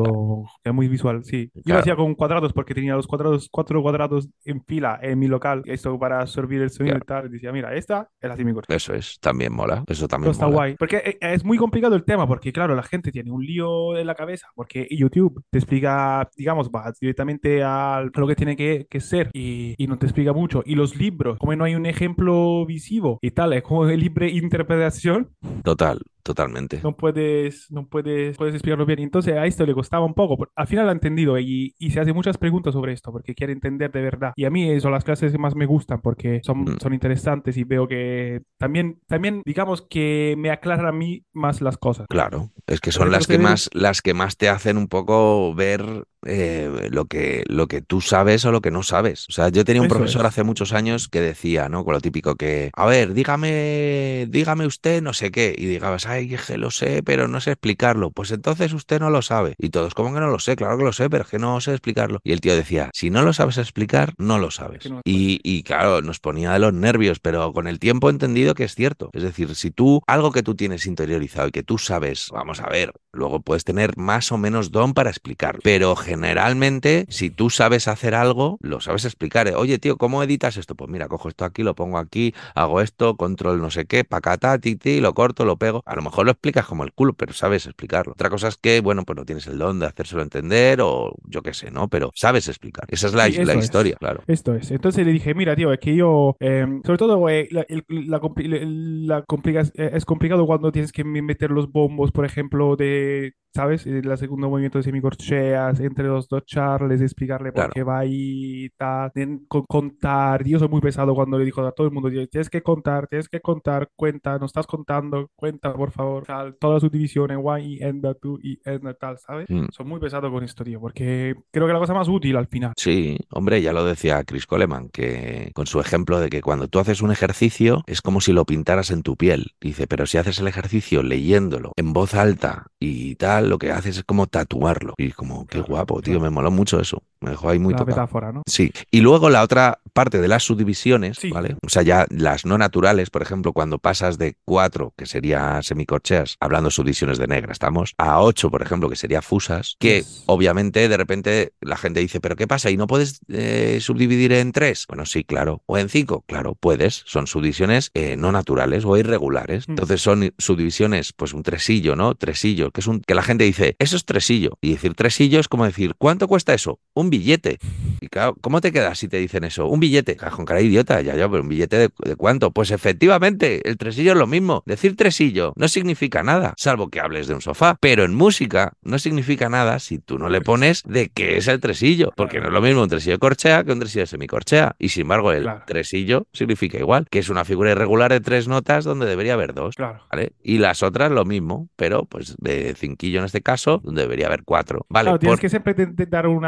es muy visual, sí. Yo lo hacía con cuadrados porque tenía los cuadrados, cuatro cuadrados en fila en mi local, esto para absorber el sonido y tal. Y decía, mira, esta es la semicorchea. Eso es, también mola, eso también está guay. Porque eh, es muy complicado el tema, porque claro, la gente tiene un lío en la cabeza, porque YouTube te explica, digamos, va directamente a lo que tiene que, que ser y, y, no te explica mucho. Y los libros, como no hay un ejemplo visivo y tal, es como de libre interpretación. Total, totalmente. No puedes, no puedes, puedes explicarlo bien. Entonces a esto le costaba un poco. pero Al final lo ha entendido y, y se hace muchas preguntas sobre esto porque quiere entender de verdad. Y a mí son las clases que más me gustan porque son, Mm. son interesantes y veo que también, también, digamos que me aclaran a mí más las cosas. Claro, es que son las que más, las que más te hacen un poco ver eh, lo que, lo que tú sabes o lo que no sabes. O sea, yo tenía un Eso profesor es. hace muchos años que decía, ¿no? Con lo típico que, a ver, dígame, dígame usted no sé qué. Y digabas, ay, que lo sé, pero no sé explicarlo. Pues entonces usted no lo sabe. Y todos, ¿cómo que no lo sé? Claro que lo sé, pero es que no sé explicarlo. Y el tío decía, si no lo sabes explicar, no lo sabes. No Y, y claro, nos ponía de los nervios, pero con el tiempo he entendido que es cierto. Es decir, si tú, algo que tú tienes interiorizado y que tú sabes, vamos a ver, luego puedes tener más o menos don para explicarlo. Pero generalmente, si tú sabes hacer algo, lo sabes explicar. ¿eh? Oye, tío, ¿cómo editas esto? Pues mira, cojo esto aquí, lo pongo aquí, hago esto, control no sé qué, pacata, titi, lo corto, lo pego. A lo mejor lo explicas como el culo, pero sabes explicarlo. Otra cosa es que, bueno, pues no tienes el don de hacérselo entender o yo qué sé, ¿no? Pero sabes explicar. Esa es la, Sí, la eso es. historia, claro. Esto es. Entonces le dije, mira, tío, es que yo, eh, sobre todo, eh, la, la compli- la complica- es complicado cuando tienes que meter los bombos, por ejemplo, de, ¿sabes? El segundo movimiento de semicorcheas, entre los dos charles, explicarle por Claro. qué va ahí, tal, en- con- contar. Yo soy muy pesado cuando le digo a todo el mundo, tienes que contar, tienes que contar, cuenta, no estás contando, cuenta, por favor, tal, todas sus divisiones, y, and, two, y, and, tal, ¿sabes? Mm. Soy muy pesado con esto, tío, porque creo que la cosa más útil al final. Sí, hombre, ya lo decía Chris Coleman, que con su ejemplo de que cuando tú haces un ejercicio es como si lo pintaras en tu piel. Dice, pero si haces el ejercicio leyéndolo en voz alta y tal, lo que haces es como tatuarlo. Y como, qué guapo, tío, me moló mucho eso. Me dejó ahí muy la tocado. metáfora, ¿no? Sí, y luego la otra parte de las subdivisiones, Sí. ¿vale? O sea, ya las no naturales, por ejemplo, cuando pasas de cuatro, que sería semicorcheas, hablando subdivisiones de negra, estamos, a ocho, por ejemplo, que sería fusas, que Yes. obviamente de repente la gente dice, ¿pero qué pasa? ¿Y no puedes eh, subdividir en tres? Bueno, sí, claro. ¿O en cinco? Claro, puedes. Son subdivisiones eh, no naturales o irregulares. Mm. Entonces son subdivisiones, pues un tresillo, ¿no? Tresillo, que es un que la gente dice, eso es tresillo. Y decir tresillo es como decir, ¿cuánto cuesta eso? Un billete. Y claro, ¿cómo te quedas si te dicen eso? Un billete. Cajón cara idiota, ya, ya, pero un billete de, de cuánto? Pues efectivamente, el tresillo es lo mismo. Decir tresillo no significa nada, salvo que hables de un sofá. Pero en música no significa nada si tú no le pones de qué es el tresillo. Porque no es lo mismo un tresillo de corchea que un tresillo de semicorchea. Y sin embargo, el Claro. tresillo significa igual, que es una figura irregular de tres notas donde debería haber dos. Claro. ¿Vale? Y las otras lo mismo, pero pues de cinquillo en este caso, donde debería haber cuatro. Vale, Claro, tienes por- que siempre te- te dar un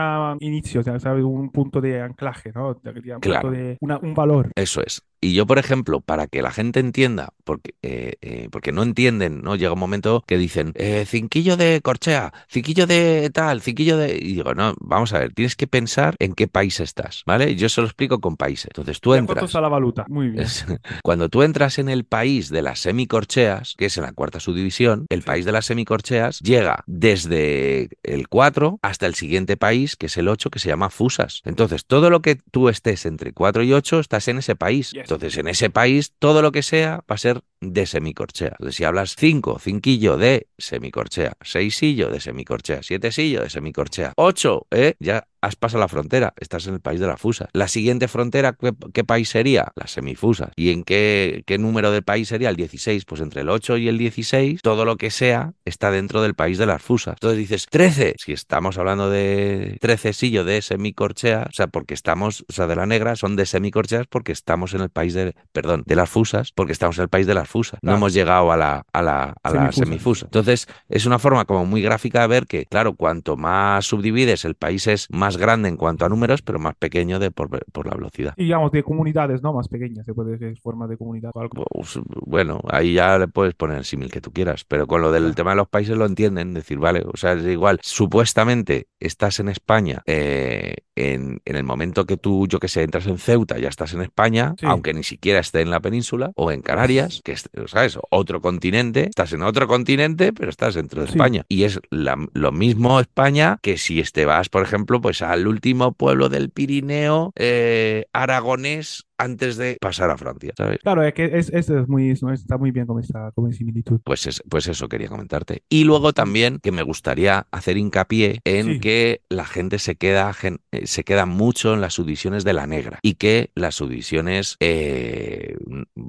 inicio, ¿sabes? Un punto de anclaje, ¿no? Un, punto de, una- un valor. Eso es. Y yo, por ejemplo, para que la gente entienda, porque, eh, eh, porque no entienden, ¿no? Llega un momento que dicen, eh, cinquillo de corchea, cinquillo de tal, cinquillo de... Y digo, no, vamos a ver, tienes que pensar en qué país estás, ¿vale? Yo se lo explico con países. Entonces tú ¿Y a ¿Cuánto entras... está la valuta? Muy bien. Es- Cuando tú entras en el país de las semicorcheas, que es en la cuarta subdivisión, el país de las semicorcheas llega desde el 4 hasta el siguiente país, que es el 8, que se llama fusas. Entonces, todo lo que tú estés entre 4 y 8, estás en ese país. Yes. Entonces, en ese país, todo lo que sea va a ser de semicorchea. Si hablas 5, cinquillo de semicorchea, 6sillo de semicorchea, 7sillo de semicorchea, 8, ¿eh? Ya has pasado la frontera, estás en el país de la fusa. La siguiente frontera, ¿qué, qué país sería? Las semifusas. ¿Y en qué, qué número del país sería? El 16. Pues entre el 8 y el 16, todo lo que sea está dentro del país de las fusas. Entonces dices, 13. Si estamos hablando de 13 sillo de semicorchea, o sea, porque estamos, o sea, de la negra, son de semicorcheas porque estamos en el país de, perdón, de las fusas, porque estamos en el país de las fusas. No Claro. hemos llegado a la, a la, a la Semifusas. semifusa. Entonces, es una forma como muy gráfica de ver que, claro, cuanto más subdivides, el país es más grande en cuanto a números, pero más pequeño de por, por la velocidad. Y digamos, de comunidades, ¿no? Más pequeñas, se puede decir, forma de comunidad o algo. Pues, bueno, ahí ya le puedes poner el símil que tú quieras, pero con lo del Claro. tema de los países lo entienden, decir, vale, o sea, es igual, supuestamente estás en España, eh, en, en el momento que tú, yo que sé, entras en Ceuta, ya estás en España, Sí. aunque ni siquiera esté en la península, o en Canarias, que ¿sabes? Otro continente, estás en otro continente, pero estás dentro de Sí. España. Y es la- lo mismo España que si te vas, por ejemplo, pues al último pueblo del Pirineo eh, aragonés antes de pasar a Francia, ¿sabes? Claro, es que es, es, es muy, es- está muy bien como esta como similitud. Pues, es- pues eso quería comentarte. Y luego también que me gustaría hacer hincapié en Sí. que la gente se queda, gen- eh, se queda mucho en las subdivisiones de la negra y que las subdivisiones eh,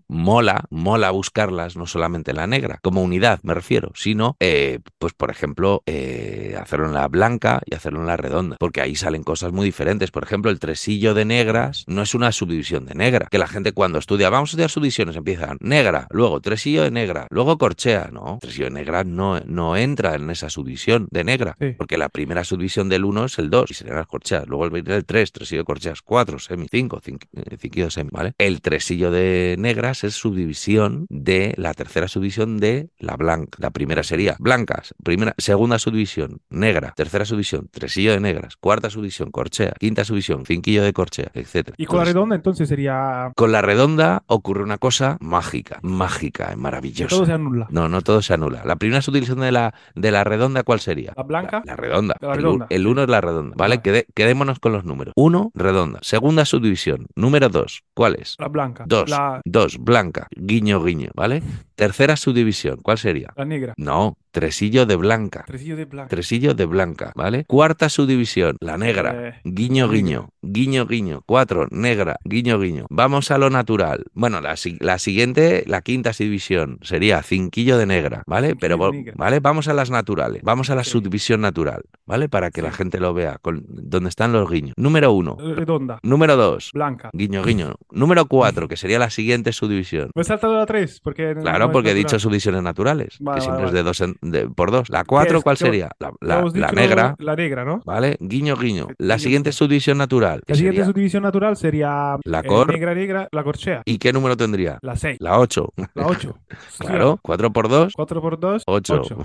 mola, mola buscarlas no solamente en la negra, como unidad me refiero, sino eh, pues por ejemplo eh, hacerlo en la blanca y hacerlo en la redonda, porque ahí salen cosas muy diferentes. Por ejemplo, el tresillo de negras no es una subdivisión de negra, que la gente cuando estudia, vamos a estudiar subdivisiones, empiezan negra, luego tresillo de negra, luego corchea, no, tresillo de negra no, no entra en esa subdivisión de negra, Sí. porque la primera subdivisión del 1 es el 2 y serían las corcheas, luego el viene el 3, tresillo de corcheas 4, semi 5, cinquillo de semi, ¿vale? El tresillo de negras es subdivisión de la tercera subdivisión de la blanca. La primera sería blancas, primera, segunda subdivisión negra, tercera subdivisión tresillo de negras, cuarta subdivisión corchea, quinta subdivisión cinquillo de corchea, etcétera. Y con la redonda entonces sería con la redonda ocurre una cosa mágica, mágica, maravillosa. todo se anula. No, no todo se anula. La primera subdivisión de la, de la redonda, ¿cuál sería? ¿La blanca? La, la redonda. La redonda. El 1 es la redonda, ¿vale? Quede- quedémonos con los números. 1, redonda. Segunda subdivisión. Número 2, ¿cuál es? La blanca. 2, La, 2, blanca. Guiño, guiño, ¿vale? Tercera subdivisión, ¿cuál sería? la negra. No, tresillo de blanca. Tresillo de blanca. Tresillo de blanca, ¿vale? Cuarta subdivisión, la negra. Eh, Guiño, guiño. guiño, guiño. Cuatro, negra, guiño, guiño. Vamos a lo natural. Bueno, la, si- la siguiente, la quinta subdivisión, sería cinquillo de negra, ¿vale? Pero. ¿vale? Vamos a las naturales. Vamos a la Sí. subdivisión natural, ¿vale? Para que la gente lo vea, con, donde están los guiños. Número uno. Redonda. Número dos. Blanca. Guiño, guiño. Número cuatro, que sería la siguiente subdivisión. Me he saltado la 3 porque Claro, no porque he dicho subdivisiones naturales, Vale, que siempre vale, es de dos en- de- por dos. La cuatro? ¿cuál ¿Qué- sería? La, negra, La negra, ¿no? ¿vale? Guiño, guiño. La siguiente subdivisión natural, La siguiente sería- subdivisión natural sería La eh, cor- negra, negra, la corchea. ¿Y qué número tendría? La 6. La 8. La 8. Claro, 4 por 2, 4 por 2, 8. 8.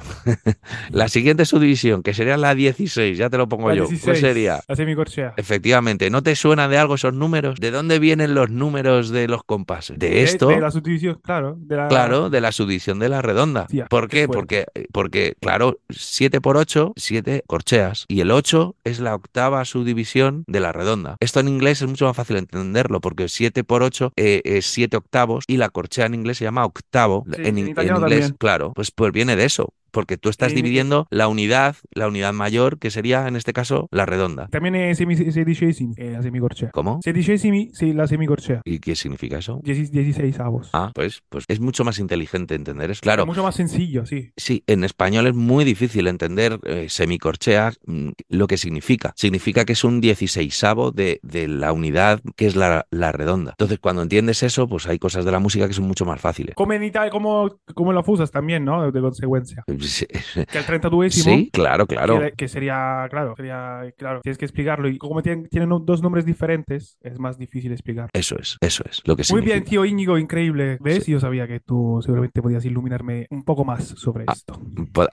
La siguiente subdivisión, que sería la 16, ya te lo pongo La yo. 16. ¿Cuál sería? La semicorchea. Efectivamente, ¿no te suena de algo esos números? ¿De dónde vienen los números de los compases? De esto. De, de la subdivisión, claro. De la, Claro, de la subdivisión de la redonda. Hostia, ¿Por qué. Porque, porque, claro, 7 por 8, 7 corcheas. Y el 8 es la octava subdivisión de la redonda. Esto en inglés es mucho más fácil entenderlo, porque 7 por 8 eh, es 7 octavos y la corchea en inglés se llama octavo. Sí, en, en en inglés, también. claro, pues, pues viene de eso. Porque tú estás En- dividiendo la unidad, la unidad mayor, que sería en este caso la redonda. También es semi, sedicesimi, eh, la semicorchea. ¿Cómo? Sedicesimi, sí, la semicorchea. ¿Y qué significa eso? 16 avos. Ah, pues, pues es mucho más inteligente entender eso. Claro, Es mucho más sencillo, sí. Sí, en español es muy difícil entender eh, semicorchea mm, lo que significa. Significa que es un dieciséisavo de, de la unidad que es la, la redonda. Entonces, cuando entiendes eso, pues hay cosas de la música que son mucho más fáciles. Como en Italia, como, como en la fusas también, ¿no? De consecuencia. Sí, Que el 32 sí, claro, claro. Que, que sería, claro, sería, claro, tienes que explicarlo. Y como tienen, tienen dos nombres diferentes, es más difícil explicar. Eso es, eso es lo que Muy significa. bien, tío Íñigo, increíble. ¿Ves? Yo sabía que tú seguramente podías iluminarme un poco más sobre Ah. esto.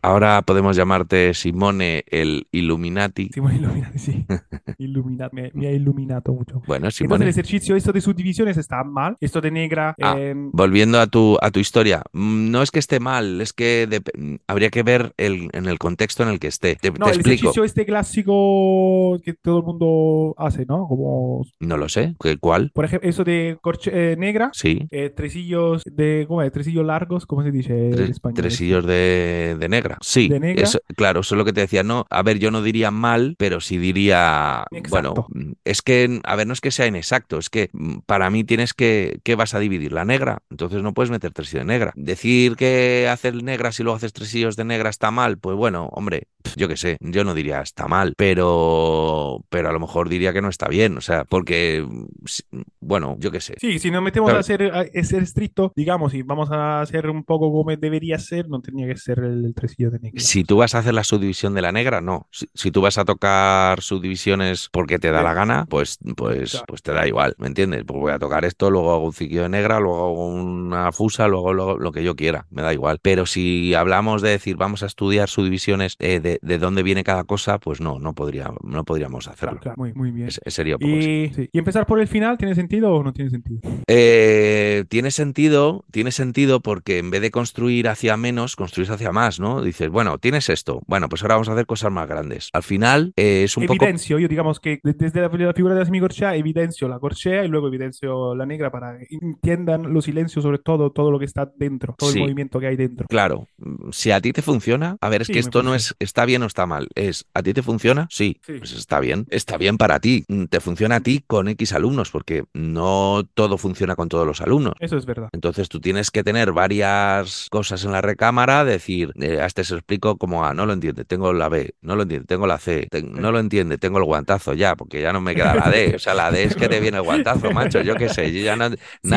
Ahora podemos llamarte Simone el Illuminati. Simone Illuminati, sí. Illuminat, me, me ha iluminado mucho. Bueno, Entonces el Simone. ejercicio, esto de subdivisiones está mal. Esto de negra, Ah, em, Volviendo a tu, a tu historia, mm, no es que esté mal, es que mm, habría que ver el, en el contexto en el que esté. Te, no, te el explico. ejercicio este clásico que todo el mundo hace, ¿no? Como, No lo sé. ¿Qué- ¿Cuál? por ejemplo, eso de corche, eh, negra, Sí. eh, tresillos de, ¿cómo es? Tresillos largos, ¿cómo se dice en español? tresillos de, de negra. Sí, ¿De negra? eso- claro, eso es lo que te decía. No, a ver, yo no diría mal, pero sí diría, Exacto. bueno, mm, es que, a ver, no es que sea inexacto, es que mm, para mí tienes que, ¿qué vas a dividir? La negra, entonces no puedes meter tresillo de negra. Decir que hacer negras y luego haces de negra está mal, pues bueno, hombre, yo qué sé, yo no diría está mal, pero, pero a lo mejor diría que no está bien, o sea, porque, mm, si- bueno, yo qué sé. Sí, si nos metemos Claro. a ser, a ser estricto, digamos, y vamos a hacer un poco como debería ser, no tenía que ser el, el tresillo de negra. Si tú vas a hacer la subdivisión de la negra, no. Si, si tú vas a tocar subdivisiones porque te da la gana, pues, pues, Claro. pues te da igual, ¿me entiendes? Pues voy a tocar esto, luego hago un ciquillo de negra, luego hago una fusa, luego, luego lo que yo quiera, me da igual. Pero si hablamos de decir vamos a estudiar subdivisiones eh, de, de dónde viene cada cosa, pues no, no, podría, no podríamos hacerlo. Claro, claro, muy, muy bien. Es- sería poco. Y, sí. ¿Y empezar por el final tiene sentido o no tiene sentido? Eh, tiene sentido, tiene sentido porque en vez de construir hacia menos, construís hacia más, ¿no? Dices, bueno, tienes esto, bueno, pues ahora vamos a hacer cosas más grandes. Al final eh, es un poco... evidencio, yo digamos que de- desde la, figura de la semicorchea evidencio la corchea y luego evidencio la negra para que entiendan los silencios sobre todo, todo lo que está dentro, todo Sí. el movimiento que hay dentro. Claro, mm, si a ti te funciona, a ver, es Sí, que esto no es está bien o está mal, es ¿a ti te funciona? Sí, Sí. pues está bien, está bien para ti, Mm, te funciona a ti con X alumnos, porque no todo funciona con todos los alumnos. Eso es verdad. Entonces tú tienes que tener varias cosas en la recámara, decir, eh, a este se explico como A, no lo entiende, tengo la B, no lo entiende, tengo la C, te- no lo entiende, tengo el guantazo ya, porque ya no me queda la D, o sea, la D es que te viene el guantazo, macho, yo qué sé, yo ya no, Si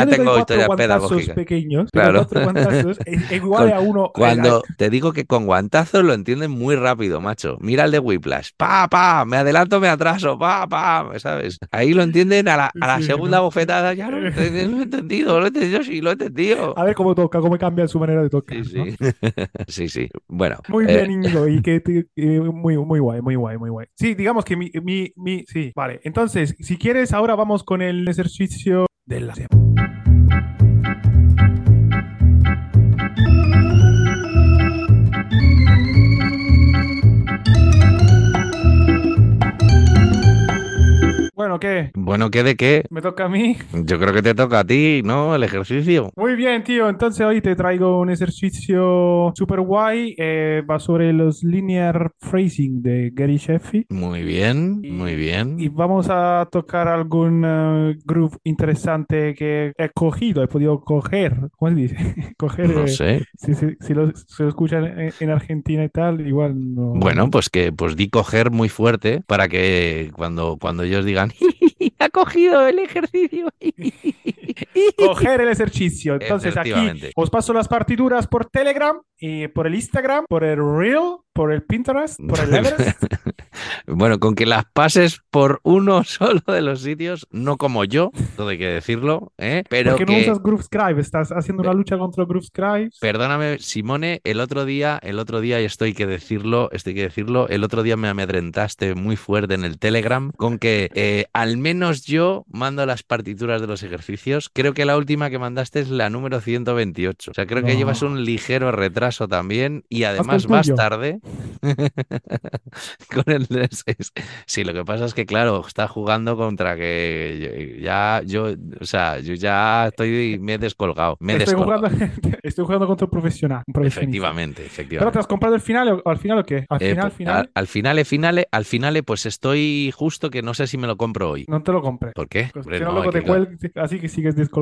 tengo historia pedagógica. pequeños, Claro. pero cuatro guantazos es, es igual Con- a uno. Cuando te digo que con guantazos lo entienden muy rápido, macho. Mira el de Whiplash. Pa, pa, me adelanto, me atraso, pa, pa, ¿sabes? Ahí lo entienden a la, a la Sí, segunda ¿no? bofetada. Ya lo, he entendido, lo he entendo, lo he entendido, sí, lo he entendido. A ver cómo toca, cómo cambia su manera de tocar. Sí, ¿no? sí. sí, sí. Bueno. Muy eh, bien, Íñigo, y que te- eh, muy, muy guay, muy guay, muy guay. Sí, digamos que mi, mi, mi, sí, vale. Entonces, si quieres, ahora vamos con el ejercicio de la Bueno, ¿qué? Bueno, ¿qué de qué? ¿Me toca a mí? Yo creo que te toca a ti, ¿no? El ejercicio. Muy bien, tío. Entonces hoy te traigo un ejercicio super guay. eh, va sobre los linear phrasing de Gary Sheffield. Muy bien, muy bien. Y vamos a tocar algún eh, groove interesante que he cogido, he podido coger. ¿Cómo se dice? coger. No eh, sé. Si, si- si lo, si lo escuchan en, en Argentina y tal, igual no. Bueno, pues que pues di coger muy fuerte para que cuando, cuando ellos digan ha cogido el ejercicio. coger el ejercicio. Entonces aquí os paso las partituras por Telegram y por el Instagram, por el Reel, por el Pinterest, por el Everest. Bueno, con que las pases por uno solo de los sitios, no como yo, todo hay que decirlo, ¿eh? pero ¿Por qué no que, usas Groovescribe? Estás haciendo una lucha contra Groovescribe. perdóname, Simone, el otro día, el otro día, y esto hay que decirlo, esto hay que decirlo, el otro día me amedrentaste muy fuerte en el Telegram con que eh, al menos yo mando las partituras de los ejercicios. Creo que la última que mandaste es la número 128. O sea, creo que llevas un ligero retraso también y además tuyo. tarde. con el de seis. Sí, lo que pasa es que, claro, está jugando contra que ya yo, o sea, yo ya estoy, me he descolgado, me he Estoy descolgado. jugando, estoy jugando contra un profesional. un profesionista. Efectivamente, ¿Pero efectivamente. te has comprado el final o al final o qué? ¿Al Eh, final, final? al, al finale, finale, al finale, pues estoy justo que no sé si me lo compro hoy. No te lo compres. ¿Por qué? Pues Hombre, no, no, te que- cuelgas, así que sigues descolgado.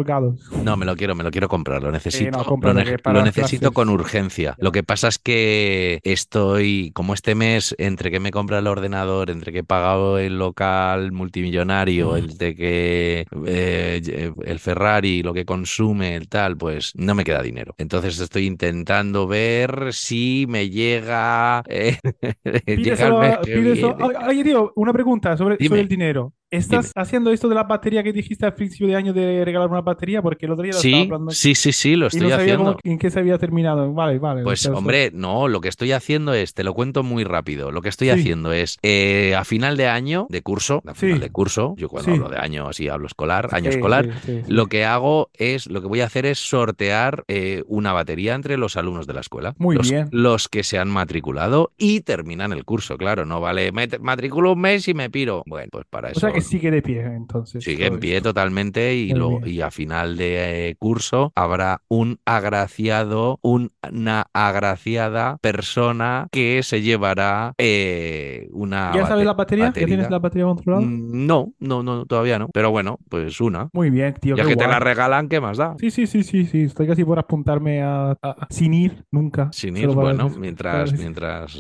No, me lo quiero, me lo quiero comprar, lo necesito, no, lo, ne- necesito con urgencia. Lo que pasa es que estoy, como este mes, entre que me compra el ordenador, entre que he pagado el local multimillonario, entre que eh, el Ferrari, lo que consume, el tal, pues no me queda dinero. Entonces estoy intentando ver si me llega, eh, llega el Pídeselo, mes que pídeselo- viene. Ay, Oye, tío, una pregunta sobre el dinero. ¿Estás Dime. haciendo esto de la batería que dijiste al principio de año de regalar una batería? Porque el otro día lo estaba Sí, hablando sí, sí, sí, lo y estoy no sabía haciendo. cómo- en qué se había terminado. Vale, vale. Pues hombre, no, lo que estoy haciendo es, te lo cuento muy rápido, lo que estoy Sí. haciendo es, eh, a final de año, de curso, a final Sí. de curso, yo cuando hablo de año así hablo escolar, año escolar, lo que hago es, lo que voy a hacer es sortear eh, una batería entre los alumnos de la escuela. Muy los, bien. Los que se han matriculado y terminan el curso, claro, no vale, me matriculo un mes y me piro. Bueno, pues para O eso sea que sigue de pie, entonces. Sigue en pie esto. totalmente y, lo, y a final de eh, curso habrá un agraciado, una agraciada persona que se llevará eh, una ¿Ya sabes la batería? ¿Ya tienes la batería controlada? Mm, No, no, no, todavía no. Pero bueno, pues una. Muy bien, tío. Ya que te la regalan, ¿qué más da? Sí, sí, sí, sí, sí. Estoy casi por apuntarme a, a- a- sin ir nunca. Sin ir, bueno, mientras, mientras.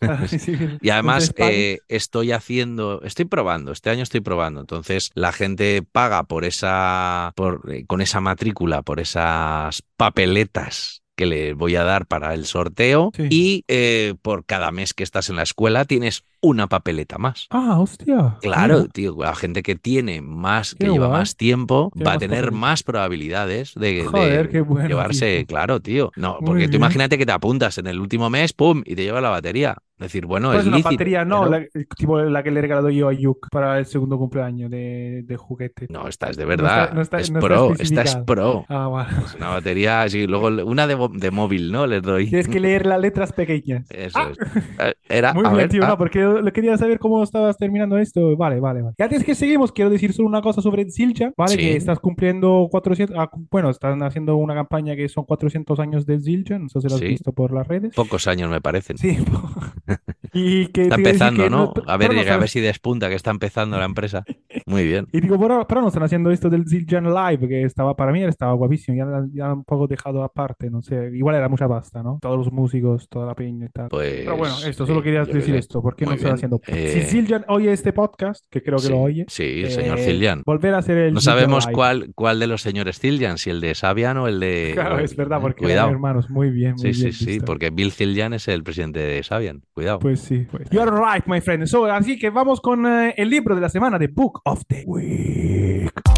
Y además eh, estoy haciendo, estoy probando, este año estoy probando. Entonces la gente paga por esa, por, eh, con esa matrícula, por esas papeletas que le voy a dar para el sorteo Sí. y eh, por cada mes que estás en la escuela tienes una papeleta más. Ah, hostia. Claro, Mira. tío, la gente que tiene más, que lleva más tiempo, va a tener más probabilidades de, de Joder, qué bueno, llevarse, tío. claro, tío. No, Muy porque tú imagínate que te apuntas en el último mes, pum, y te lleva la batería. Es decir, bueno, Pues es lícito. batería, no, pero- la, tipo la que le he regalado yo a Yuk para el segundo cumpleaños de, de juguete. No, esta es de No verdad. está- no está- es no está pro, esta es pro. Ah, vale. Es una batería así, luego una de, de móvil, ¿no? Les doy. Tienes que leer las letras pequeñas. Eso Ah. es. Eh, Era, Muy a bien, ver, tío, ah, no, porque le quería saber cómo estabas terminando esto. Vale, vale, vale. Y antes que seguimos, quiero decir solo una cosa sobre Zildjian, ¿vale? Sí. Que estás cumpliendo 400, ah, bueno, están haciendo una campaña que son 400 años de Zildjian, no sé si lo has Sí. visto por las redes. pocos años me parecen. Sí. y que Está empezando, que ¿no? A ver, no a ver si despunta, que está empezando la empresa. Muy bien. Y digo, pero, pero no están haciendo esto del Zildjian Live, que estaba para mí estaba guapísimo, ya, ya un poco dejado aparte, no sé, igual era mucha pasta, ¿no? Todos los músicos, toda la peña y tal. Pues. Pero bueno, esto solo sí, quería decir sé. esto, ¿por qué no Muy están bien. haciendo? Eh, Si Zildjian oye este podcast, que creo que sí, lo oye, Sí, el señor eh, Zildjian. volver a hacer el No sabemos Live. cuál, cuál de los señores Zildjian, si el de Sabian o el de. Claro, es verdad, porque Cuidado. hermanos, muy bien, muy Sí, bien sí, sí, visto. porque Bill Zildjian es el presidente de Sabian. Cuidado. Pues sí, pues. You are right, my friend. So, así que vamos con eh, el libro de la semana, The Book of the Week.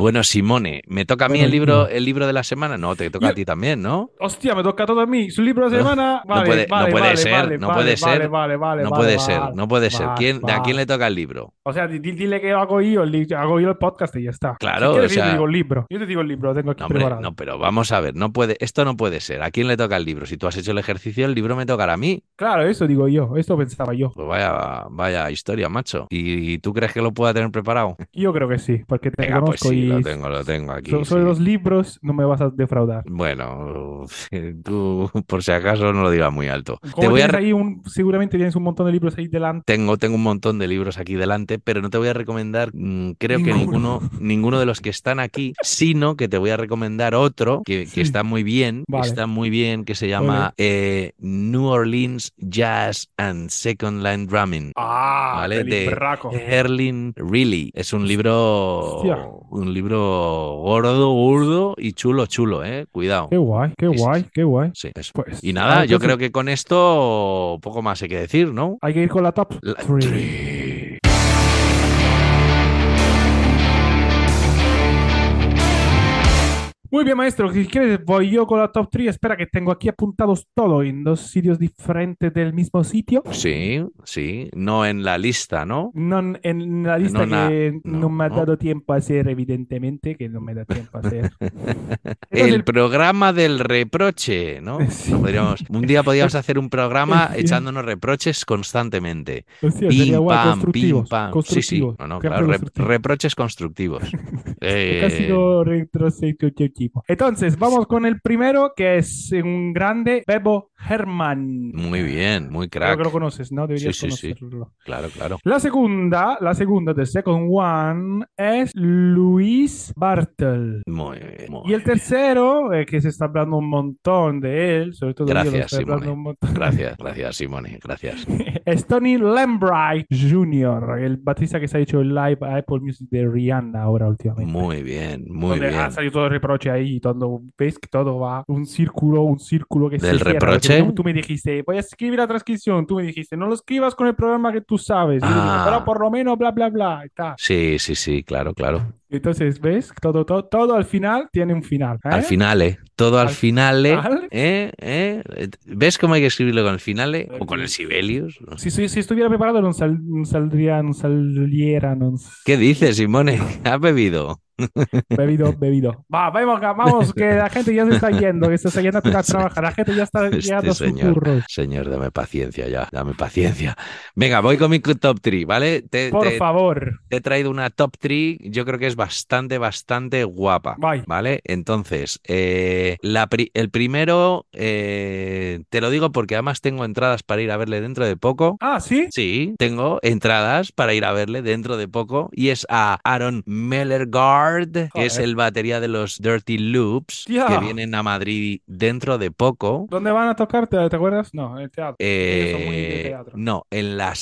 Bueno, Simone, ¿me toca a mí Bueno, el libro, el libro de la semana? No, te toca Yo- a ti también, ¿no? Hostia, me toca todo a mí. Su libro de No, semana. no Vale, puede- no puede vale, ser, no puede ser, Vale, vale, no vale, puede ser, no puede ser. ¿Quién, ¿A quién le toca el libro? O sea, di- di- dile que hago yo, el, hago yo el podcast y ya está. Claro, Si quieres, o yo te sea- digo el libro. Yo te digo el libro, lo tengo aquí No, hombre, no, pero vamos a ver, no puede, esto no puede ser. ¿A quién le toca el libro? Si tú has hecho el ejercicio, el libro me tocará a mí. Claro, eso digo yo, esto pensaba yo. Pues vaya, vaya historia, macho. ¿Y, tú crees que lo pueda tener preparado? Yo creo que sí, porque te Venga, pues conozco sí, y lo tengo, lo tengo aquí. so- sobre sí. los libros no me vas a defraudar. Bueno, tú por si acaso no lo digas muy alto. Te voy a ahí un, seguramente tienes un montón de libros ahí delante. Tengo, tengo un montón de libros aquí delante, pero no te voy a recomendar, mm, creo que Ninguno. ninguno, de los que están aquí, sino que te voy a recomendar otro que, que Sí. está muy bien, que está muy bien, que se llama eh, New Orleans Jazz and Second Line Drumming. Ah, De. Erling Reilly. Es un libro, Hostia. un libro gordo, gordo y chulo, chulo, ¿eh? Cuidado. Qué guay, qué Sí, guay, sí. qué guay. Sí, eso. Pues, Y nada, yo entonces creo que con esto poco más hay que decir, ¿no? Hay que ir con la top La- 3. Muy bien, maestro. Si quieres, voy yo con la top 3. Espera, que tengo aquí apuntados todo en dos sitios diferentes del mismo sitio. Sí, sí, no en la lista, ¿no? No en- la lista No, na- que no, no, me ha no. dado tiempo a hacer, evidentemente, que no me da tiempo a hacer. El el- programa del reproche, ¿no? Sí. Podríamos, un día podríamos hacer un programa Sí. echándonos reproches constantemente. Hostia, sería Pim, guay, pam, pim, constructivos, pam. Sí, sí. No, no, claro, constructivos. reproches constructivos. Eh, Ha sido Entonces, vamos con el primero, que es un grande, Bebo Herman. muy bien, muy Creo crack. que lo conoces, ¿no? Deberías Sí, sí, sí. conocerlo. Claro, claro. La segunda, la segunda, the second one, es Luis Bartel. Muy bien. muy Y el tercero, eh, que se está hablando un montón de él, sobre todo yo lo Gracias, hablando Simone. un montón. Gracias, gracias, Simone. Gracias. es Tony Lambright Jr., el baterista que se ha hecho el live a Apple Music de Rihanna ahora últimamente. Muy bien, muy donde bien. ha salido todo el reproche ahí, todo, ves que todo va un círculo, un círculo que se ¿Del cierra, reproche? Porque Tú, tú me dijiste, voy a escribir la transcripción, tú me dijiste, no lo escribas con el programa que tú sabes, dije, Ah. pero por lo menos bla, bla, bla, y tal. Sí, sí, sí, claro, claro. Entonces, ¿ves? Todo, todo, todo al final tiene un final. ¿eh? Al final, ¿eh? Todo al, Al final, ¿eh? final. ¿eh? ¿eh? ¿Ves cómo hay que escribirlo con el final, eh? O con el Sibelius. Si, si, si estuviera preparado, no, sal- no saldría, no saliera, no ¿Qué dices, Simone? ¿Has bebido? bebido, bebido. Va, vamos, vamos, que la gente ya se está yendo, que se está yendo a trabajar, la gente ya está llegando a Este sus señor, curros. señor, dame paciencia ya, dame paciencia. Venga, voy con mi top 3, ¿vale? Te, Por te- favor. te he traído una top 3, yo creo que es bastante, bastante guapa. Bye. ¿Vale? Entonces, eh, la pri- el primero, eh, te lo digo porque además tengo entradas para ir a verle dentro de poco. Ah, ¿sí? Sí, tengo entradas para ir a verle dentro de poco y es a Aaron Mellergard, que es el batería de los Dirty Loops, Tía. que vienen a Madrid dentro de poco. ¿Dónde van a tocar? ¿Te, acuerdas? No, en el teatro. Ellos son muy de Eh, teatro. no, en la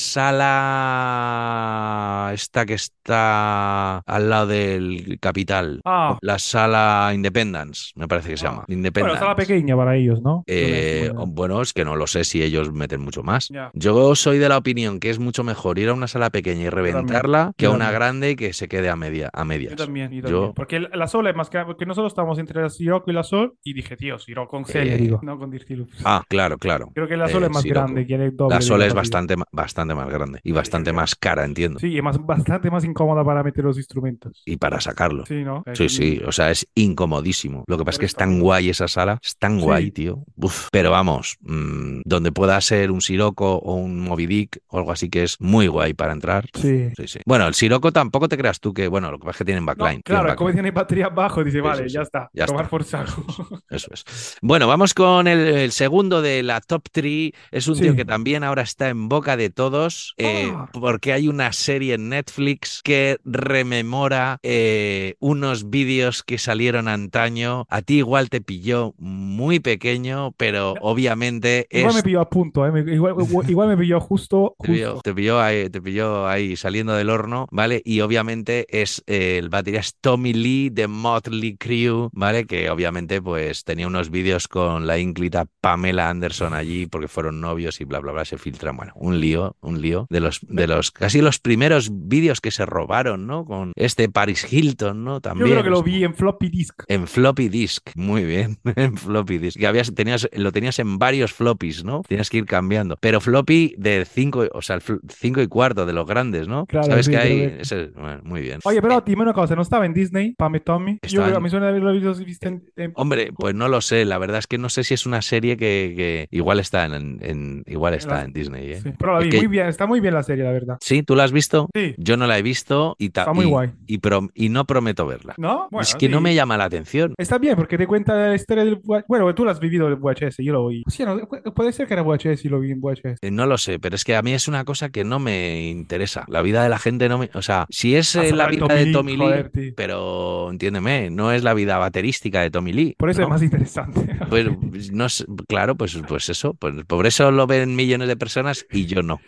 sala esta que está al lado del Capital. Ah. La sala Independence, me parece que se Ah. llama. Bueno, Independence. sala pequeña para ellos, ¿no? Eh, Bueno, bueno, es que no lo sé si ellos meten mucho más. Yo soy de la opinión que es mucho mejor ir a una sala pequeña y reventarla que a una grande y que se quede a media, a medias. Yo también, yo Yo- también. Porque la Sol es más que... Porque nosotros estamos entre la Siroco y la Sol y dije, tío, Siroco con C, Eh, no con Dirty Loops. Ah, claro, claro. Creo que la Sol eh, es más Siroco. grande, quiere doble. La Sol es bastante, bastante más grande y bastante más cara, entiendo. Sí, y más, bastante más incómoda para meter los instrumentos. Y para sacarlo. Sí, ¿no? Sí, sí, o sea, es incomodísimo. Lo que pasa es que es tan guay esa sala, es tan Sí. guay, tío. Uf. Pero vamos, mm, donde pueda ser un Siroco o un Moby Dick o algo así que es muy guay para entrar. Sí. Sí, sí. Bueno, el Siroco tampoco te creas tú que, bueno, lo que pasa es que tienen No, backline. claro, tienen como backline. tiene batería bajo, dice, vale, ya está. Ya tomar está. por saco. Eso es. Bueno, vamos con el, el segundo de la top 3. Es un tío que también ahora está en boca de todos eh, Ah. porque hay una serie en Netflix que rememora eh, unos vídeos que salieron antaño. A ti igual te pilló muy pequeño, pero obviamente Igual es... me pilló a punto, ¿eh? Igual, igual- igual me pilló justo. Te pilló, justo. te pilló ahí, te pilló ahí saliendo del horno, ¿vale? Y obviamente es eh, el batería es Tommy Lee de Motley Crue, ¿vale? Que obviamente pues tenía unos vídeos con la ínclita Pamela Anderson allí porque fueron novios y bla bla bla se filtran. Bueno, un lío, un lío de los de los casi los primeros vídeos que se robaron, ¿no? Con este Paris Hilton, ¿no? Yo También. creo que lo vi en floppy disk. En floppy disk, muy bien, en floppy disk. Que habías, tenías, lo tenías en varios floppies, ¿no? Tenías que ir cambiando. Pero floppy de 5, o sea, el 5 y cuarto de los grandes, ¿no? Claro, ¿Sabes sí, que hay? Ese- bueno, muy bien. Oye, pero dime una cosa, ¿no estaba en Disney, Pam y Tommy? Yo creo, a en- mí suena de haberlo visto, en, en- Hombre, pues no lo sé. La verdad es que no sé si es una serie que, que igual está en, en- igual está en Disney, ¿eh? Sí, pero la Es vi que- muy bien, está muy bien la serie, la verdad. ¿Sí? ¿Tú la has visto? Sí. Yo no la he visto y, ta- Está muy y- guay. y prom- y no prometo verla. ¿No? Bueno, es que no me llama la atención. Está bien, porque te cuenta la historia del... Bueno, tú la has vivido en VHS, yo lo vi. Sí, no, pu- puede ser que era VHS y lo vi en VHS. Eh, No lo sé, pero es que a mí es una cosa que no me interesa. La vida de la gente no me... O sea, si es eh, la vida Tommy de Tommy Lee, joder, pero entiéndeme, no es la vida baterística de Tommy Lee. Por eso ¿no? es más interesante. Pues, no sé, claro, pues, pues eso, pues por eso lo ven millones de personas y yo no.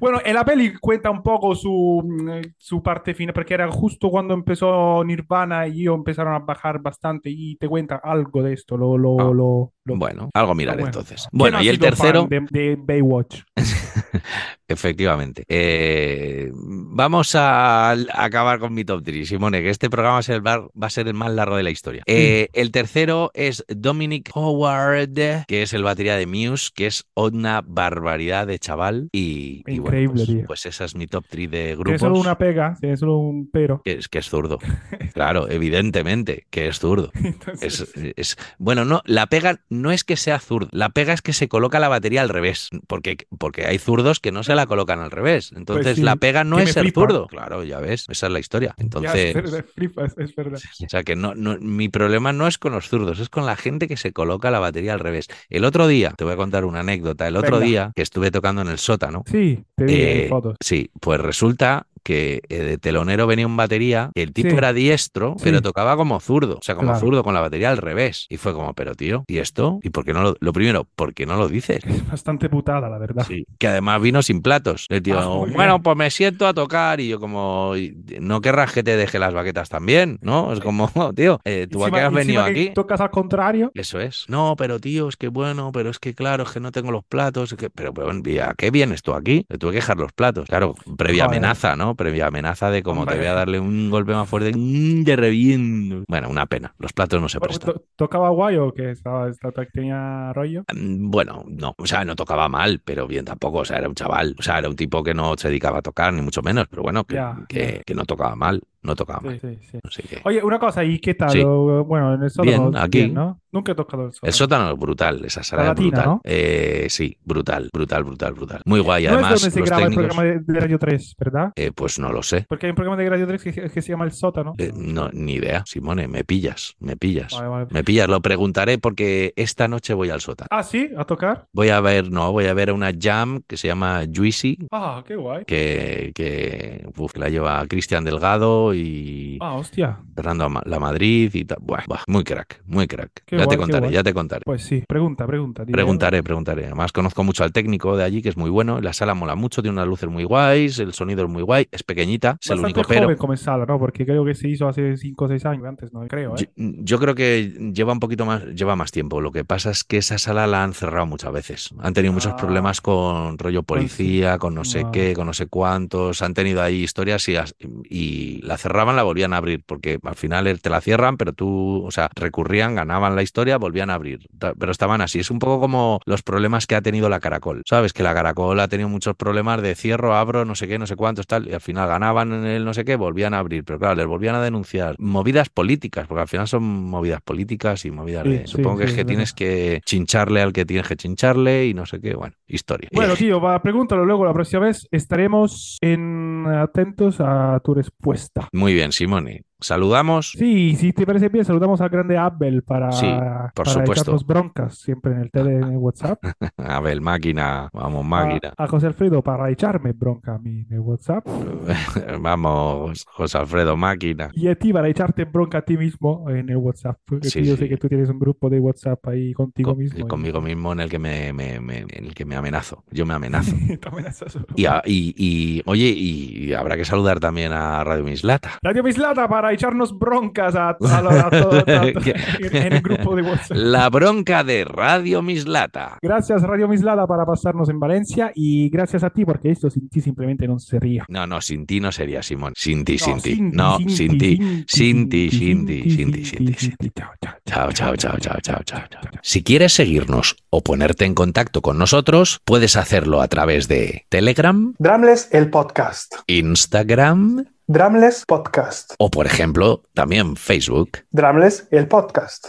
Bueno, en la peli cuenta un poco su, mm, su parte final, porque era justo cuando empezó Nirvana y ellos empezaron a bajar bastante y te cuenta algo de esto. Lo, lo, Ah, lo, lo- Bueno, algo mirar bueno. entonces. ¿Quién Bueno, y el tercero, de, de Baywatch. efectivamente. eh, vamos a, a acabar con mi top 3, Simone, que este programa va a ser el, bar- va a ser el más largo de la historia. Eh, el tercero es Dominic Howard, que es el batería de Muse, que es una barbaridad de chaval. Y, y bueno, Increíble, pues, tío. pues esa es mi top 3 de Tiene grupos. solo una pega, tiene solo un pero. Que es, que es zurdo. Claro, evidentemente que es zurdo. Entonces, Es, es- bueno, no, la pega no es que sea zurdo, la pega es que se coloca la batería al revés, porque, porque hay zurdos que no se la colocan al revés. Entonces, Pues sí, la pega no es ser zurdo. Claro, ya ves, esa es la historia. ya, Entonces, es verdad, flipas, es verdad. o sea que no, no, mi problema no es con los zurdos, es con la gente que se coloca la batería al revés. El otro día, te voy a contar una anécdota, el otro Venga. día que estuve tocando en el sótano, Sí, te vi eh, fotos. Sí, pues resulta que eh, de telonero venía un batería, el tipo Sí. era diestro, Sí. pero tocaba como zurdo, o sea, como Claro. zurdo con la batería al revés. Y fue como, pero tío, ¿y esto? ¿Y por qué no lo, lo primero, ¿por qué no lo dices? Es bastante putada, la verdad. Sí, que además vino sin platos. El tío, Ah, bueno, bien. pues me siento a tocar y yo como, no querrás que te deje las baquetas también, ¿no? Es como, tío, eh, tú a qué has venido que aquí. Tocas al contrario. Eso es. No, pero tío, es que bueno, pero es que claro, es que no tengo los platos. es que- Pero, pero, ¿y ¿a qué vienes tú aquí? Te tuve que dejar los platos. Claro, previa Joder. amenaza, ¿no? Previa amenaza de como te voy a darle un golpe más fuerte, de reviento. Bueno, una pena. Los platos no se prestan. To- ¿Tocaba guay o que estaba, tenía rollo? Mm, Bueno, no, o sea, no tocaba mal, pero bien tampoco, o sea, era un chaval, o sea, era un tipo que no se dedicaba a tocar, ni mucho menos, pero bueno, que, que no tocaba mal, no tocaba. Sí, sí, sí. Así que- Oye, una cosa, ¿y qué tal? Bueno, en el sótano. Bien, aquí. ¿no? Nunca he tocado el sótano. El sótano es brutal, esa sala La es latina, brutal. ¿no? Eh, sí, brutal, brutal, brutal, brutal. Muy guay. No Además, es donde se los graba técnicos, el programa de, de Radio 3, ¿verdad? eh, pues no lo sé. Porque hay un programa de Radio 3 que, que se llama El Sótano. Eh, no, ni idea, Simone, me pillas, me pillas. Vale, vale. Me pillas, lo preguntaré porque esta noche voy al sótano. Ah, sí, a tocar. Voy a ver, no, voy a ver una jam que se llama Juicy, Ah, qué guay. que, que, uf, que la lleva Cristian Delgado y Ah, hostia. Fernando La Madrid y tal. Buah, buah, muy crack, muy crack. Qué ya guay, te contaré, ya te contaré. Pues sí, pregunta, pregunta. dime. Preguntaré, preguntaré. Además, conozco mucho al técnico de allí, que es muy bueno. La sala mola mucho, tiene unas luces muy guays, el sonido es muy guay, es pequeñita, es el único pero. joven como sala, ¿no? Porque creo que se hizo hace 5 o 6 años antes, ¿no? Creo, ¿eh? Yo, yo creo que lleva un poquito más, lleva más tiempo. Lo que pasa es que esa sala la han cerrado muchas veces. Han tenido muchos Ah. problemas con rollo policía, con no sé Ah. qué, con no sé cuántos. Han tenido ahí historias y, y la cerraban, la volvían a abrir, porque al final te la cierran, pero tú, o sea, recurrían, ganaban la historia, volvían a abrir. Pero estaban así. Es un poco como los problemas que ha tenido la Caracol. ¿Sabes? Que la Caracol ha tenido muchos problemas de cierro, abro, no sé qué, no sé cuántos, tal, y al final ganaban en el no sé qué, volvían a abrir. Pero claro, les volvían a denunciar. Movidas políticas, porque al final son movidas políticas y movidas Sí, de. sí, Supongo que sí, es que es tienes que chincharle al que tienes que chincharle y no sé qué. Bueno, historia. Bueno, tío, va, pregúntalo luego la próxima vez. Estaremos en, atentos a tu respuesta. Muy bien, Simone. Saludamos. Sí, si te parece bien, saludamos al grande Abel para, Sí, por para supuesto. echarnos broncas siempre en el tele, en el WhatsApp. A ver, máquina. Vamos, máquina. a José Alfredo para echarme bronca a mí en el WhatsApp. Vamos, José Alfredo, máquina. Y a ti para echarte bronca a ti mismo en el WhatsApp. Porque Sí, yo sí. sé que tú tienes un grupo de WhatsApp ahí contigo Con- mismo. y- conmigo mismo en el que me, me- me- en el que me amenazo. Yo me amenazo. Y, a- y- y, oye, y, habrá que saludar también a Radio Mislata. Radio Mislata para echarnos broncas a, a, a todo- a todo- en, en el grupo de WhatsApp. La bronca de Radio Mislata. Gracias Radio Mislata para pasarnos en Valencia y gracias a ti porque esto sin ti simplemente no sería. No, no, sin ti no sería, Simón. Sin ti, sin ti. No, sin ti. Sin ti, sin ti, sin ti, sin ti, sin ti. Chao, chao. Chao, chao, chao, chao, chao, chao. chao. Si quieres seguirnos o ponerte en contacto con nosotros, puedes hacerlo a través de Telegram, Dramles el podcast. Instagram Dramles podcast. o, por ejemplo, también Facebook. Dramles el podcast.